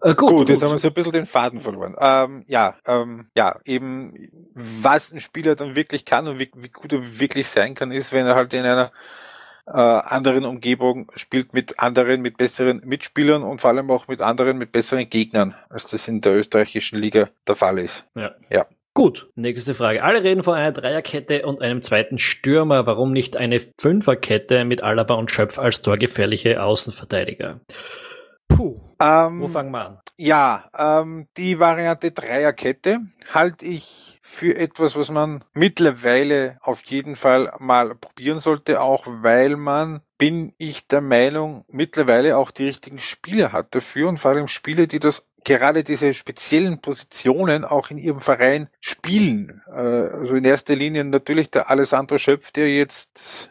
[SPEAKER 2] Äh, gut, gut, jetzt haben wir so ein bisschen den Faden verloren. Ähm, ja, ähm, ja, eben, was ein Spieler dann wirklich kann und wie, wie gut er wirklich sein kann, ist, wenn er halt in einer äh, anderen Umgebung spielt mit anderen, mit besseren Mitspielern und vor allem auch mit anderen, mit besseren Gegnern, als das in der österreichischen Liga der Fall ist.
[SPEAKER 1] Ja. ja. Gut, nächste Frage. Alle reden von einer Dreierkette und einem zweiten Stürmer. Warum nicht eine Fünferkette mit Alaba und Schöpf als torgefährliche Außenverteidiger?
[SPEAKER 2] Puh. Ähm, Wo fangen wir an? Ja, ähm, die Variante Dreierkette halte ich für etwas, was man mittlerweile auf jeden Fall mal probieren sollte, auch weil man, bin ich der Meinung, mittlerweile auch die richtigen Spieler hat dafür und vor allem Spieler, die das gerade diese speziellen Positionen auch in ihrem Verein spielen. Äh, also in erster Linie natürlich der Alessandro Schöpf, der jetzt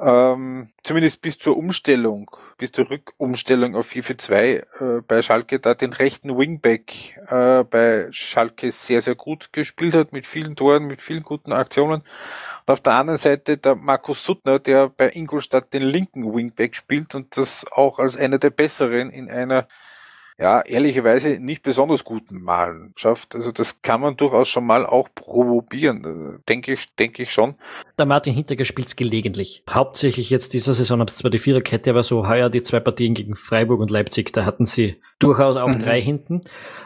[SPEAKER 2] ähm, zumindest bis zur Umstellung, bis zur Rückumstellung auf 4-4-2 äh, bei Schalke da den rechten Wingback äh, bei Schalke sehr, sehr gut gespielt hat, mit vielen Toren, mit vielen guten Aktionen. Und auf der anderen Seite der Markus Suttner, der bei Ingolstadt den linken Wingback spielt und das auch als einer der besseren in einer ja, ehrlicherweise nicht besonders guten Malen schafft. Also das kann man durchaus schon mal auch probieren, denke ich, denke ich schon.
[SPEAKER 1] Der Martin Hinteregger spielt es gelegentlich. Hauptsächlich jetzt dieser Saison haben sie zwar die Viererkette, aber so heuer die zwei Partien gegen Freiburg und Leipzig, da hatten sie durchaus auch mhm. drei hinten.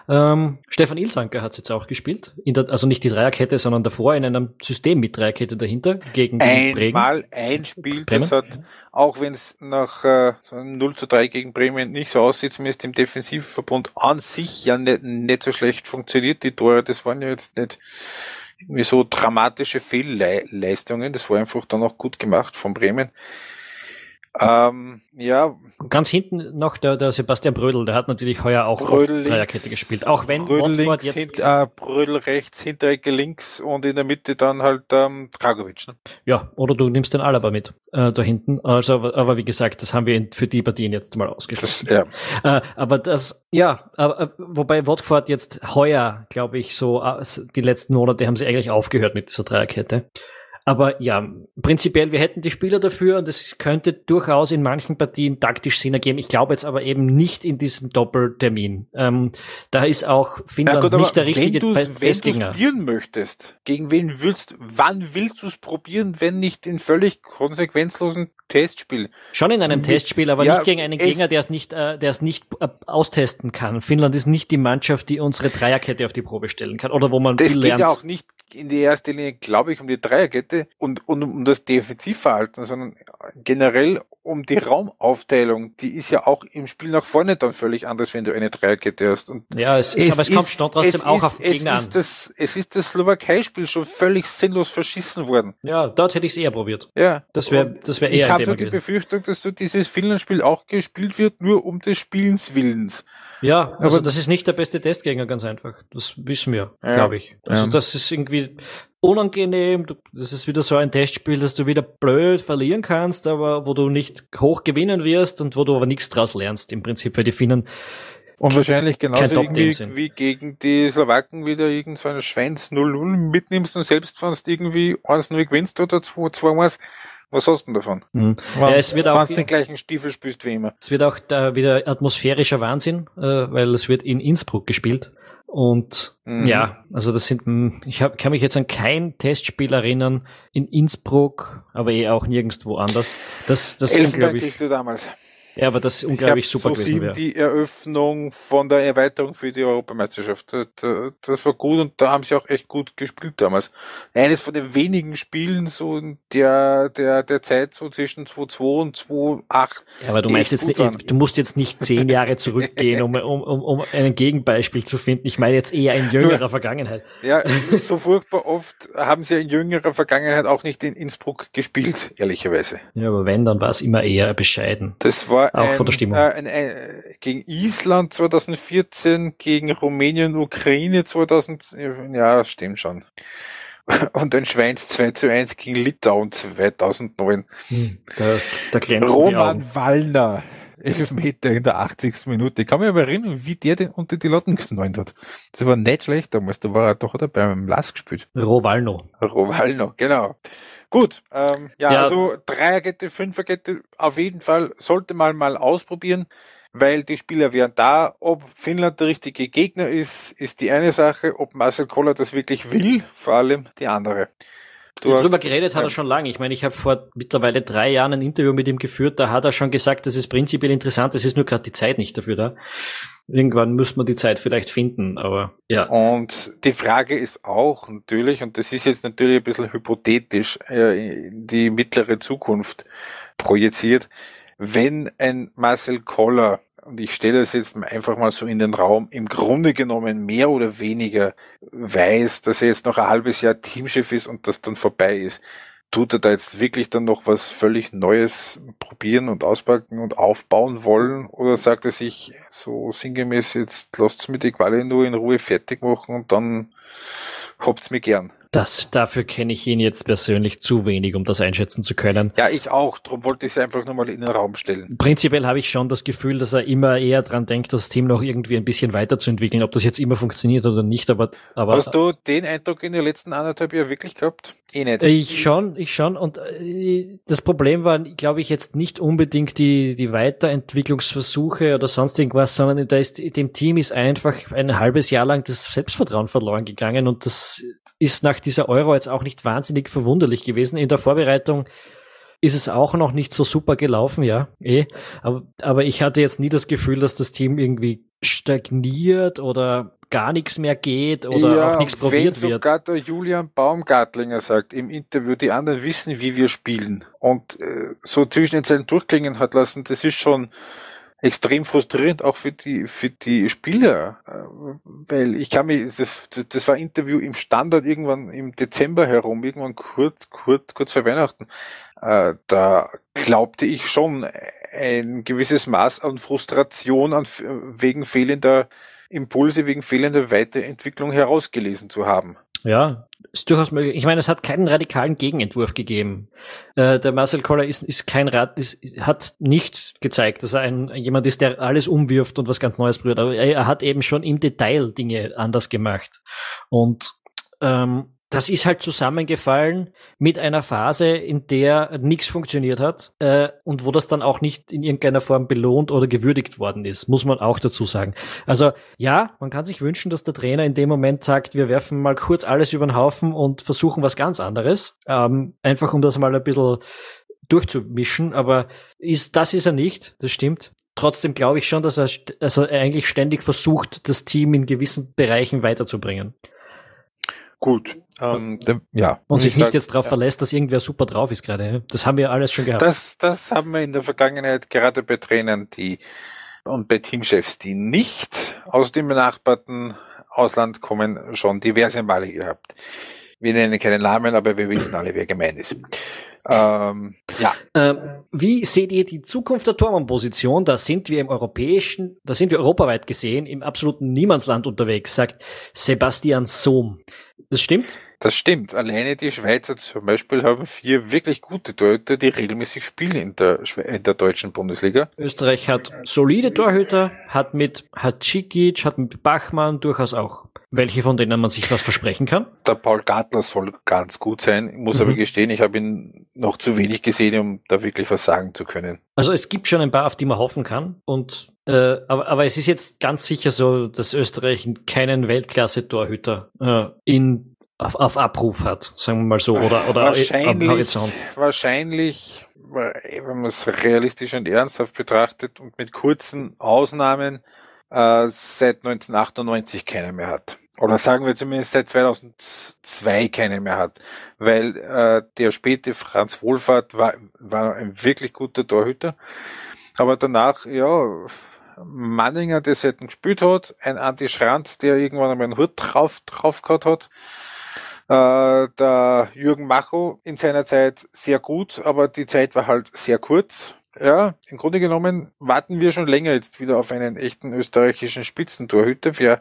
[SPEAKER 1] Ähm, Stefan Ilsanker hat es jetzt auch gespielt. Der, also nicht die Dreierkette, sondern davor in einem System mit Dreierkette dahinter gegen
[SPEAKER 2] Einmal ein Spiel, Bremen. das hat, auch wenn es nach äh, 0 zu 3 gegen Bremen nicht so aussieht, zumindest im Defensivverbund an sich ja nicht, nicht so schlecht funktioniert. Die Tore, das waren ja jetzt nicht irgendwie so dramatische Fehlleistungen. Das war einfach dann auch gut gemacht von Bremen. Ähm, ja.
[SPEAKER 1] Ganz hinten noch der, der Sebastian Brödel, der hat natürlich heuer auch Brödel auf Dreierkette gespielt. Auch wenn
[SPEAKER 2] Brödel Watford jetzt. Hint, äh, Brödel rechts, Hinterecke links und in der Mitte dann halt ähm, Dragovic. Ne?
[SPEAKER 1] Ja, oder du nimmst den Alaba mit äh, da hinten. Also, aber, aber wie gesagt, das haben wir für die Partien jetzt mal ausgeschlossen. Das, ja. Äh, aber das, ja, aber, äh, wobei Watford jetzt heuer, glaube ich, so äh, die letzten Monate haben sie eigentlich aufgehört mit dieser Dreierkette. Aber ja, prinzipiell, wir hätten die Spieler dafür und es könnte durchaus in manchen Partien taktisch Sinn ergeben. Ich glaube jetzt aber eben nicht in diesen Doppeltermin. Ähm, da ist auch Finnland
[SPEAKER 2] Ja, gut,
[SPEAKER 1] nicht der richtige
[SPEAKER 2] wenn du wenn du's probieren möchtest, gegen wen willst, wann willst du es probieren, wenn nicht in völlig konsequenzlosen Testspiel?
[SPEAKER 1] Schon in einem
[SPEAKER 2] Mit-
[SPEAKER 1] Testspiel, aber
[SPEAKER 2] ja,
[SPEAKER 1] nicht gegen einen Gegner, der es nicht, äh, der es nicht äh, austesten kann. Finnland ist nicht die Mannschaft, die unsere Dreierkette auf die Probe stellen kann oder wo man
[SPEAKER 2] Das
[SPEAKER 1] viel
[SPEAKER 2] geht
[SPEAKER 1] lernt.
[SPEAKER 2] ja auch nicht in der ersten Linie, glaube ich, um die Dreierkette und, und um das Defensivverhalten, sondern generell um die Raumaufteilung. Die ist ja auch im Spiel nach vorne dann völlig anders, wenn du eine Dreierkette hast. Und
[SPEAKER 1] ja, es, ist, aber es kommt schon trotzdem
[SPEAKER 2] es
[SPEAKER 1] auch
[SPEAKER 2] ist,
[SPEAKER 1] auf den
[SPEAKER 2] es
[SPEAKER 1] Gegner an.
[SPEAKER 2] ist Das, es ist das Slowakei-Spiel schon völlig sinnlos verschissen worden.
[SPEAKER 1] Ja, dort hätte ich es eher probiert.
[SPEAKER 2] Ja.
[SPEAKER 1] Das wäre das wär
[SPEAKER 2] Ich
[SPEAKER 1] eher ein
[SPEAKER 2] habe so die
[SPEAKER 1] gewesen.
[SPEAKER 2] Befürchtung, dass so dieses Finnland-Spiel auch gespielt wird, nur um des Spielens Willens.
[SPEAKER 1] Ja, also
[SPEAKER 2] Aber-
[SPEAKER 1] das ist nicht der beste Testgänger, ganz einfach. Das wissen wir,
[SPEAKER 2] Ja.
[SPEAKER 1] glaube ich. Also
[SPEAKER 2] Ja.
[SPEAKER 1] das ist irgendwie unangenehm. Du- Das ist wieder so ein Testspiel, das du wieder blöd verlieren kannst, aber wo du nicht hoch gewinnen wirst und wo du aber nichts draus lernst. Im Prinzip, weil die Finnen
[SPEAKER 2] Und wahrscheinlich genauso irgendwie wie gegen die Slowaken wieder irgend so eine Schweins 0-0 mitnimmst und selbst wenn du irgendwie 1-0 gewinnst oder 2-1, was hast du denn davon?
[SPEAKER 1] Mhm. Ja, es wird auch-
[SPEAKER 2] den gleichen Stiefel spielst wie immer.
[SPEAKER 1] Es wird auch da wieder atmosphärischer Wahnsinn, äh, weil es wird in Innsbruck gespielt. Und
[SPEAKER 2] Mhm.
[SPEAKER 1] ja, also das sind, mh, ich hab, kann mich jetzt an kein Testspiel erinnern in Innsbruck, aber eh auch nirgendwo anders. Das, das
[SPEAKER 2] Elfenbein
[SPEAKER 1] unglaublich,
[SPEAKER 2] kriegst du damals.
[SPEAKER 1] Ja, aber das
[SPEAKER 2] Ich
[SPEAKER 1] unglaublich super
[SPEAKER 2] so
[SPEAKER 1] gewesen wäre.
[SPEAKER 2] die Eröffnung von der Erweiterung für die Europameisterschaft. Das, war gut und da haben sie auch echt gut gespielt damals. Eines von den wenigen Spielen so in der, der, der Zeit so zwischen 2-2 und 2-8.
[SPEAKER 1] Ja, aber du meinst jetzt, nicht- du musst jetzt nicht zehn Jahre zurückgehen, um, um, um, um ein Gegenbeispiel zu finden. Ich meine jetzt eher in jüngerer Vergangenheit.
[SPEAKER 2] Ja, so furchtbar oft haben sie in jüngerer Vergangenheit auch nicht in Innsbruck gespielt, ehrlicherweise.
[SPEAKER 1] Ja, aber wenn, dann war es immer eher bescheiden.
[SPEAKER 2] Das war
[SPEAKER 1] Auch
[SPEAKER 2] ein,
[SPEAKER 1] von der Stimmung.
[SPEAKER 2] Äh, ein, ein, gegen Island 2014, gegen Rumänien, Ukraine 2000, ja, stimmt schon. Und ein Schweins 2 zu 1 gegen Litauen 2009.
[SPEAKER 1] Hm, Da, da.
[SPEAKER 3] Roman Wallner, Elfmeter in der 80. Minute. Ich kann mich aber erinnern, wie der den unter die Latten geknallt hat. Das war nicht schlecht damals. Da war er doch oder beim Lass gespielt.
[SPEAKER 1] Rovalno.
[SPEAKER 2] Rovalno, genau. Gut, ähm, ja,
[SPEAKER 1] Ja.
[SPEAKER 2] also Dreierkette, Fünferkette, auf jeden Fall sollte man mal ausprobieren, weil die Spieler wären da. Ob Finnland der richtige Gegner ist, ist die eine Sache. Ob Marcel Koller das wirklich will, vor allem die andere. Du
[SPEAKER 1] Darüber geredet hat er schon lange. Ich meine, ich habe vor mittlerweile drei Jahren ein Interview mit ihm geführt. Da hat er schon gesagt, das ist prinzipiell interessant. Es ist nur gerade die Zeit nicht dafür da. Irgendwann müsste man die Zeit vielleicht finden, aber ja.
[SPEAKER 2] Und die Frage ist auch natürlich, und das ist jetzt natürlich ein bisschen hypothetisch, äh, die mittlere Zukunft projiziert, wenn ein Marcel Koller, und ich stelle das jetzt einfach mal so in den Raum, im Grunde genommen mehr oder weniger weiß, dass er jetzt noch ein halbes Jahr Teamchef ist und das dann vorbei ist, tut er da jetzt wirklich dann noch was völlig Neues probieren und auspacken und aufbauen wollen? Oder sagt er sich so sinngemäß, jetzt lasst's mir die Quali nur in Ruhe fertig machen und dann habt's mir gern?
[SPEAKER 1] Das, dafür kenne ich ihn jetzt persönlich zu wenig, um das einschätzen zu können.
[SPEAKER 2] Ja, ich auch. Darum wollte ich es einfach nur mal in den Raum stellen.
[SPEAKER 1] Prinzipiell habe ich schon das Gefühl, dass er immer eher dran denkt, das Team noch irgendwie ein bisschen weiterzuentwickeln. Ob das jetzt immer funktioniert oder nicht, aber, aber
[SPEAKER 2] Hast du den Eindruck in den letzten anderthalb Jahren wirklich gehabt? Eh nicht.
[SPEAKER 1] Ich schon, ich schon. Und äh, das Problem war, glaube ich, jetzt nicht unbedingt die, die Weiterentwicklungsversuche oder sonst irgendwas, sondern da ist, dem Team ist einfach ein halbes Jahr lang das Selbstvertrauen verloren gegangen und das ist nach dieser Euro jetzt auch nicht wahnsinnig verwunderlich gewesen. In der Vorbereitung ist es auch noch nicht so super gelaufen, ja, eh. Aber, aber ich hatte jetzt nie das Gefühl, dass das Team irgendwie stagniert oder gar nichts mehr geht oder auch nichts probiert
[SPEAKER 2] wenn
[SPEAKER 1] wird.
[SPEAKER 2] sogar der Julian Baumgartlinger sagt im Interview, die anderen wissen, wie wir spielen und äh, so zwischen den Zeilen durchklingen hat lassen, das ist schon extrem frustrierend auch für die für die Spieler, äh, weil ich kann mich das, das war Interview im Standard irgendwann im Dezember herum, irgendwann kurz kurz kurz vor Weihnachten. Äh, da glaubte ich schon ein gewisses Maß an Frustration an, wegen fehlender Impulse, wegen fehlender Weiterentwicklung herausgelesen zu haben.
[SPEAKER 1] Ja, ist durchaus möglich. Ich meine, es hat keinen radikalen Gegenentwurf gegeben. Äh, der Marcel Koller ist, ist kein Rat, ist, hat nicht gezeigt, dass er ein, jemand ist, der alles umwirft und was ganz Neues probiert. Aber er, er hat eben schon im Detail Dinge anders gemacht. Und ähm, das ist halt zusammengefallen mit einer Phase, in der nichts funktioniert hat äh, und wo das dann auch nicht in irgendeiner Form belohnt oder gewürdigt worden ist, muss man auch dazu sagen. Also ja, man kann sich wünschen, dass der Trainer in dem Moment sagt, wir werfen mal kurz alles über den Haufen und versuchen was ganz anderes, ähm, einfach um das mal ein bisschen durchzumischen, aber ist, das ist er nicht, das stimmt. Trotzdem glaube ich schon, dass er, dass er eigentlich ständig versucht, das Team in gewissen Bereichen weiterzubringen.
[SPEAKER 2] Gut.
[SPEAKER 1] Ähm, ja. Und sich nicht sag, jetzt darauf ja. verlässt, dass irgendwer super drauf ist gerade. Das haben wir alles schon gehabt.
[SPEAKER 2] Das, das haben wir in der Vergangenheit gerade bei Trainern, die und bei Teamchefs, die nicht aus dem benachbarten Ausland kommen, schon diverse Male gehabt. Wir nennen keinen Namen, aber wir wissen alle, wer gemeint ist.
[SPEAKER 1] Ähm, ja. Ähm, wie seht ihr die Zukunft der Tormann-Position? Da sind wir im europäischen, da sind wir europaweit gesehen im absoluten Niemandsland unterwegs, sagt Sebastian Sohm. Das stimmt?
[SPEAKER 2] Das stimmt. Alleine die Schweizer zum Beispiel haben vier wirklich gute Torhüter, die regelmäßig spielen in der, in der deutschen Bundesliga.
[SPEAKER 1] Österreich hat solide Torhüter, hat mit Hatschikic, hat mit Bachmann durchaus auch welche, von denen man sich was versprechen kann.
[SPEAKER 2] Der Paul Gartler soll ganz gut sein. Ich muss mhm. aber gestehen, ich habe ihn noch zu wenig gesehen, um da wirklich was sagen zu können.
[SPEAKER 1] Also es gibt schon ein paar, auf die man hoffen kann. Und äh, aber, aber es ist jetzt ganz sicher so, dass Österreich keinen Weltklasse-Torhüter äh, in auf, auf Abruf hat, sagen wir mal so, oder, oder
[SPEAKER 2] wahrscheinlich, wahrscheinlich, wenn man es realistisch und ernsthaft betrachtet und mit kurzen Ausnahmen äh, seit 1998 keiner mehr hat. Oder sagen wir zumindest seit 2002 keine mehr hat. Weil äh, der späte Franz Wohlfahrt war, war ein wirklich guter Torhüter. Aber danach, ja, Manninger, der selten gespielt hat, ein Anti Schranz, der irgendwann einmal einen Hut drauf, drauf gehabt hat. Äh, der Jürgen Macho in seiner Zeit sehr gut, aber die Zeit war halt sehr kurz. Ja, im Grunde genommen warten wir schon länger jetzt wieder auf einen echten österreichischen Spitzentorhüter. Wir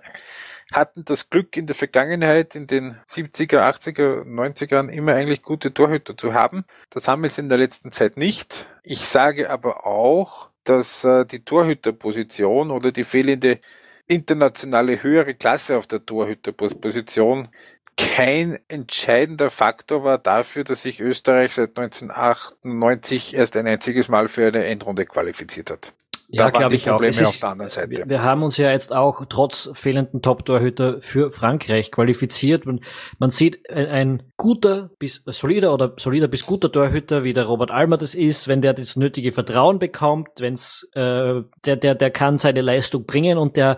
[SPEAKER 2] hatten das Glück in der Vergangenheit, in den 70er, 80er, 90ern immer eigentlich gute Torhüter zu haben. Das haben wir jetzt in der letzten Zeit nicht. Ich sage aber auch, dass äh, die Torhüterposition oder die fehlende internationale höhere Klasse auf der Torhüterposition kein entscheidender Faktor war dafür, dass sich Österreich seit 1998 erst ein einziges Mal für eine Endrunde qualifiziert hat.
[SPEAKER 1] Ja, glaube ich auch. Ist, wir, haben uns ja jetzt auch trotz fehlenden Top-Torhüter für Frankreich qualifiziert. Und man sieht ein, ein, guter bis solider oder solider bis guter Torhüter, wie der Robert Almer das ist, wenn der das nötige Vertrauen bekommt, wenn's äh, der der der kann seine Leistung bringen und der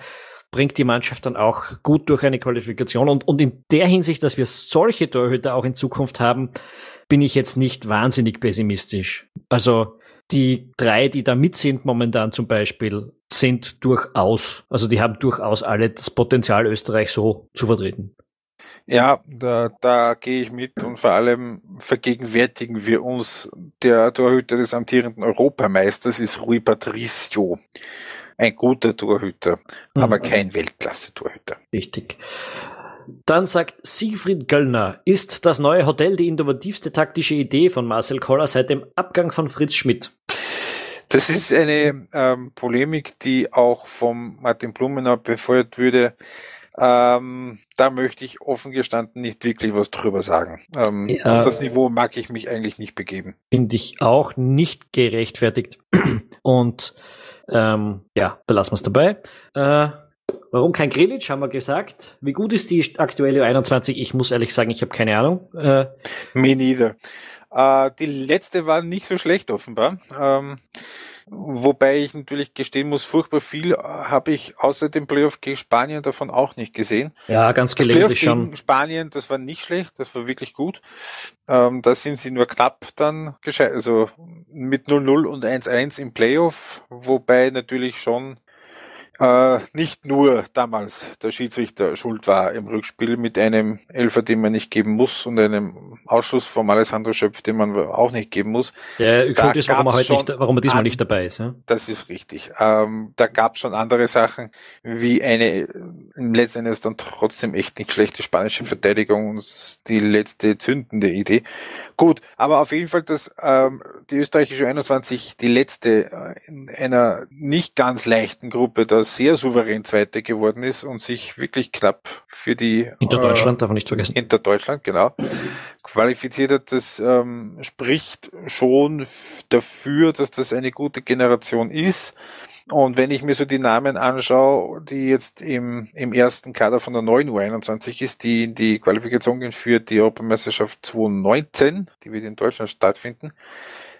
[SPEAKER 1] bringt die Mannschaft dann auch gut durch eine Qualifikation. Und, und in der Hinsicht, dass wir solche Torhüter auch in Zukunft haben, bin ich jetzt nicht wahnsinnig pessimistisch. Also die drei, die da mit sind momentan zum Beispiel, sind durchaus, also die haben durchaus alle das Potenzial, Österreich so zu vertreten.
[SPEAKER 2] Ja, da, da gehe ich mit und vor allem vergegenwärtigen wir uns, der Torhüter des amtierenden Europameisters ist Rui Patricio ein guter Torhüter, mhm. aber kein Weltklasse-Torhüter.
[SPEAKER 1] Richtig. Dann sagt Siegfried Göllner, ist das neue Hotel die innovativste taktische Idee von Marcel Koller seit dem Abgang von Fritz Schmidt?
[SPEAKER 2] Das ist eine ähm, Polemik, die auch vom Martin Blumenau befeuert würde. Ähm, da möchte ich offen gestanden nicht wirklich was drüber sagen. Ähm, ja, auf das Niveau mag ich mich eigentlich nicht begeben.
[SPEAKER 1] Finde ich auch nicht gerechtfertigt. Und ähm, ja, belassen wir es dabei. Äh, warum kein Grilic, haben wir gesagt. Wie gut ist die aktuelle 21? Ich muss ehrlich sagen, ich habe keine Ahnung. Äh,
[SPEAKER 2] Me neither. Äh, die letzte war nicht so schlecht offenbar. Ähm, wobei ich natürlich gestehen muss, furchtbar viel habe ich außer dem Playoff gegen Spanien davon auch nicht gesehen.
[SPEAKER 1] Ja, ganz gelegentlich schon.
[SPEAKER 2] Spanien, das war nicht schlecht, das war wirklich gut. Ähm, da sind sie nur knapp dann gescheit, also mit 0-0 und 1-1 im Playoff, wobei natürlich schon äh, nicht nur damals der Schiedsrichter schuld war im Rückspiel mit einem Elfer, den man nicht geben muss und einem Ausschuss vom Alessandro Schöpf, den man auch nicht geben muss.
[SPEAKER 1] Der schuld ist, warum er, heute nicht, warum er diesmal an, nicht dabei ist. Ja?
[SPEAKER 2] Das ist richtig. Ähm, da gab es schon andere Sachen, wie eine letzten Endes dann trotzdem echt nicht schlechte spanische Verteidigung und die letzte zündende Idee. Gut, aber auf jeden Fall, dass ähm, die österreichische 21 die letzte äh, in einer nicht ganz leichten Gruppe da sehr souverän Zweite geworden ist und sich wirklich knapp für die
[SPEAKER 1] hinter Deutschland, äh, darf man nicht vergessen.
[SPEAKER 2] Hinter Deutschland, genau. Qualifiziert hat, das ähm, spricht schon dafür, dass das eine gute Generation ist. Und wenn ich mir so die Namen anschaue, die jetzt im, im ersten Kader von der neuen U21 ist, die in die Qualifikation gehen für die Europameisterschaft 2019, die wird in Deutschland stattfinden,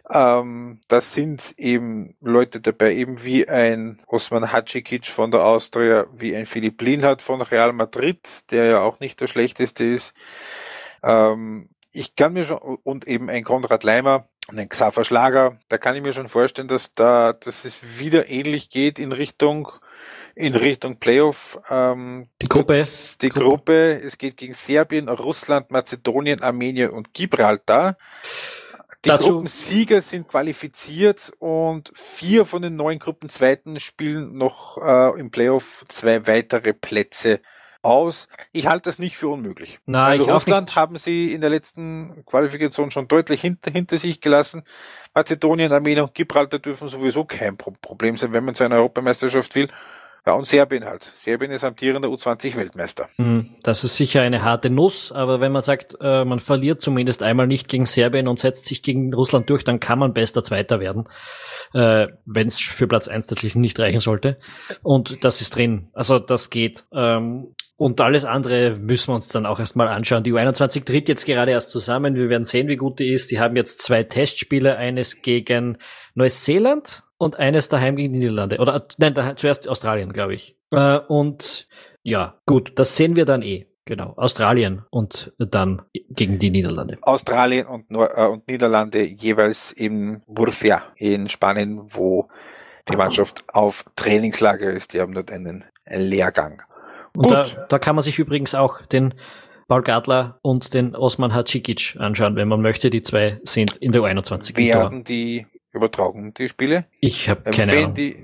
[SPEAKER 2] ähm, das sind eben Leute dabei, eben wie ein Osman Hacikic von der Austria, wie ein Philipp Lienhardt von Real Madrid, der ja auch nicht der schlechteste ist. Ähm, ich kann mir schon, und eben ein Konrad Leimer, und ein Xaver Schlager, da kann ich mir schon vorstellen, dass da, dass es wieder ähnlich geht in Richtung, in Richtung Playoff.
[SPEAKER 1] Ähm, die Gruppe.
[SPEAKER 2] Die Gruppe. Gruppe. Es geht gegen Serbien, Russland, Mazedonien, Armenien und Gibraltar. Die Dazu, Gruppensieger sind qualifiziert und vier von den neun Gruppenzweiten spielen noch äh, im Playoff zwei weitere Plätze aus. Ich halte das nicht für unmöglich.
[SPEAKER 1] Nein,
[SPEAKER 2] ich Russland haben sie in der letzten Qualifikation schon deutlich hinter, hinter sich gelassen. Mazedonien, Armenien und Gibraltar dürfen sowieso kein Problem sein, wenn man zu einer Europameisterschaft will. Ja, und Serbien halt. Serbien ist amtierender U20-Weltmeister.
[SPEAKER 1] Hm, das ist sicher eine harte Nuss, aber wenn man sagt, äh, man verliert zumindest einmal nicht gegen Serbien und setzt sich gegen Russland durch, dann kann man bester Zweiter werden, äh, wenn es für Platz eins tatsächlich nicht reichen sollte. Und das ist drin. Also das geht. Ähm, und alles andere müssen wir uns dann auch erstmal anschauen. Die U21 tritt jetzt gerade erst zusammen. Wir werden sehen, wie gut die ist. Die haben jetzt zwei Testspiele, eines gegen Neuseeland und eines daheim gegen die Niederlande. Oder nein, daheim, zuerst Australien, glaube ich. Äh, und ja, gut, das sehen wir dann eh. Genau, Australien und dann gegen die Niederlande.
[SPEAKER 2] Australien und, Nor äh, und Niederlande jeweils in Murcia in Spanien, wo die Mannschaft auf Trainingslager ist. Die haben dort einen Lehrgang.
[SPEAKER 1] Und da, da, kann man sich übrigens auch den Paul Gadler und den Osman Hacikic anschauen, wenn man möchte. Die zwei sind in der U21.
[SPEAKER 2] Werden die übertragen, die Spiele?
[SPEAKER 1] Ich habe keine
[SPEAKER 2] wenn
[SPEAKER 1] Ahnung.
[SPEAKER 2] Die,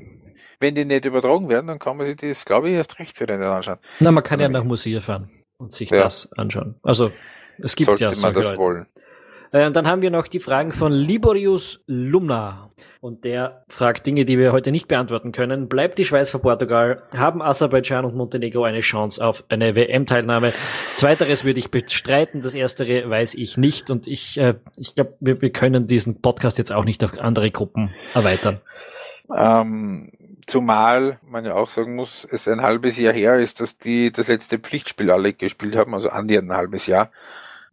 [SPEAKER 2] wenn die nicht übertragen werden, dann kann man sich das, glaube ich, erst recht für den anschauen.
[SPEAKER 1] Na, man kann ja nach Musea fahren und sich ja. das anschauen. Also es gibt
[SPEAKER 2] Sollte
[SPEAKER 1] ja
[SPEAKER 2] man das
[SPEAKER 1] Leute.
[SPEAKER 2] wollen.
[SPEAKER 1] Äh, und dann haben wir noch die Fragen von Liborius Lumna. Und der fragt Dinge, die wir heute nicht beantworten können. Bleibt die Schweiz vor Portugal? Haben Aserbaidschan und Montenegro eine Chance auf eine WM-Teilnahme? Zweiteres würde ich bestreiten, das erstere weiß ich nicht. Und ich, äh, ich glaube, wir, wir können diesen Podcast jetzt auch nicht auf andere Gruppen erweitern.
[SPEAKER 2] Ähm, zumal man ja auch sagen muss, es ein halbes Jahr her ist, dass die das letzte Pflichtspiel alle gespielt haben, also an die ein halbes Jahr.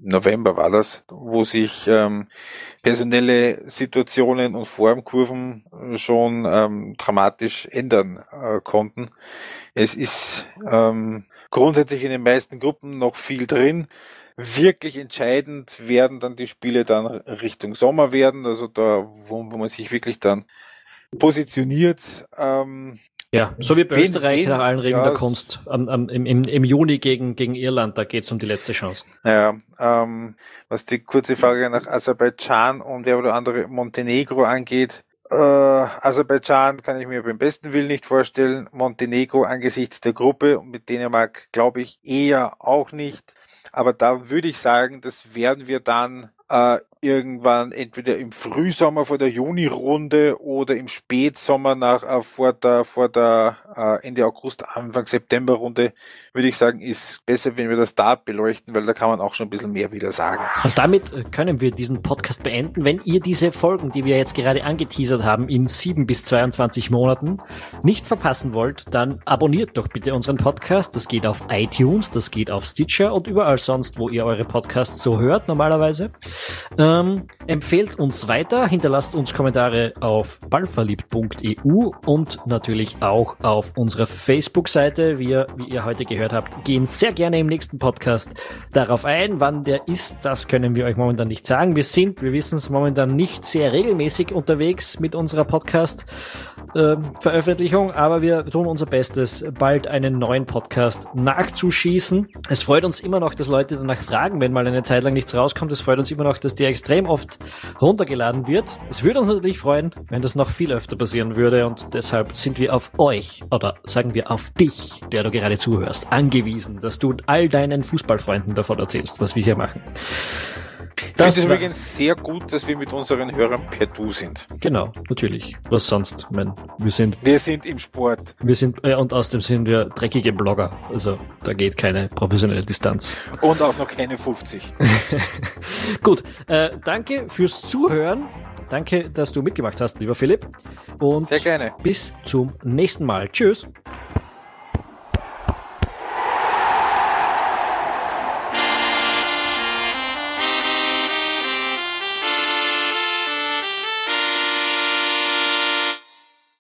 [SPEAKER 2] November war das, wo sich ähm, personelle Situationen und Formkurven schon ähm, dramatisch ändern äh, konnten. Es ist ähm, grundsätzlich in den meisten Gruppen noch viel drin. Wirklich entscheidend werden dann die Spiele dann Richtung Sommer werden, also da, wo, wo man sich wirklich dann positioniert. Ähm,
[SPEAKER 1] ja, so wie bei wen, Österreich wen, nach allen Regeln ja, der Kunst am, am, im, im Juni gegen, gegen Irland, da geht's um die letzte Chance.
[SPEAKER 2] Ja, ähm, was die kurze Frage nach Aserbaidschan und wer oder andere Montenegro angeht, äh, Aserbaidschan kann ich mir beim besten Willen nicht vorstellen. Montenegro angesichts der Gruppe und mit Dänemark glaube ich eher auch nicht. Aber da würde ich sagen, das werden wir dann äh, irgendwann entweder im Frühsommer vor der Juni-Runde oder im Spätsommer nach äh, vor der vor der äh, Ende August Anfang September Runde würde ich sagen ist besser wenn wir das da beleuchten weil da kann man auch schon ein bisschen mehr wieder sagen.
[SPEAKER 1] Und damit äh, können wir diesen Podcast beenden. Wenn ihr diese Folgen die wir jetzt gerade angeteasert haben in sieben bis 22 Monaten nicht verpassen wollt dann abonniert doch bitte unseren Podcast. Das geht auf iTunes das geht auf Stitcher und überall sonst wo ihr eure Podcasts so hört normalerweise ähm, empfehlt uns weiter, hinterlasst uns Kommentare auf ballverliebt.eu und natürlich auch auf unserer Facebook-Seite. Wir, wie ihr heute gehört habt, gehen sehr gerne im nächsten Podcast darauf ein. Wann der ist, das können wir euch momentan nicht sagen. Wir sind, wir wissen es momentan nicht sehr regelmäßig unterwegs mit unserer Podcast. Veröffentlichung, aber wir tun unser Bestes, bald einen neuen Podcast nachzuschießen. Es freut uns immer noch, dass Leute danach fragen, wenn mal eine Zeit lang nichts rauskommt. Es freut uns immer noch, dass die extrem oft runtergeladen wird. Es würde uns natürlich freuen, wenn das noch viel öfter passieren würde und deshalb sind wir auf euch oder sagen wir auf dich, der du gerade zuhörst, angewiesen, dass du all deinen Fußballfreunden davon erzählst, was wir hier machen.
[SPEAKER 2] Finde es übrigens sehr gut, dass wir mit unseren Hörern per Du sind.
[SPEAKER 1] Genau, natürlich. Was sonst? Ich mein, wir sind.
[SPEAKER 2] Wir sind im Sport.
[SPEAKER 1] Wir sind, äh, und außerdem sind wir dreckige Blogger. Also da geht keine professionelle Distanz.
[SPEAKER 2] Und auch noch keine 50.
[SPEAKER 1] gut, äh, danke fürs Zuhören. Danke, dass du mitgemacht hast, lieber Philipp. Und
[SPEAKER 2] Sehr gerne.
[SPEAKER 1] bis zum nächsten Mal. Tschüss.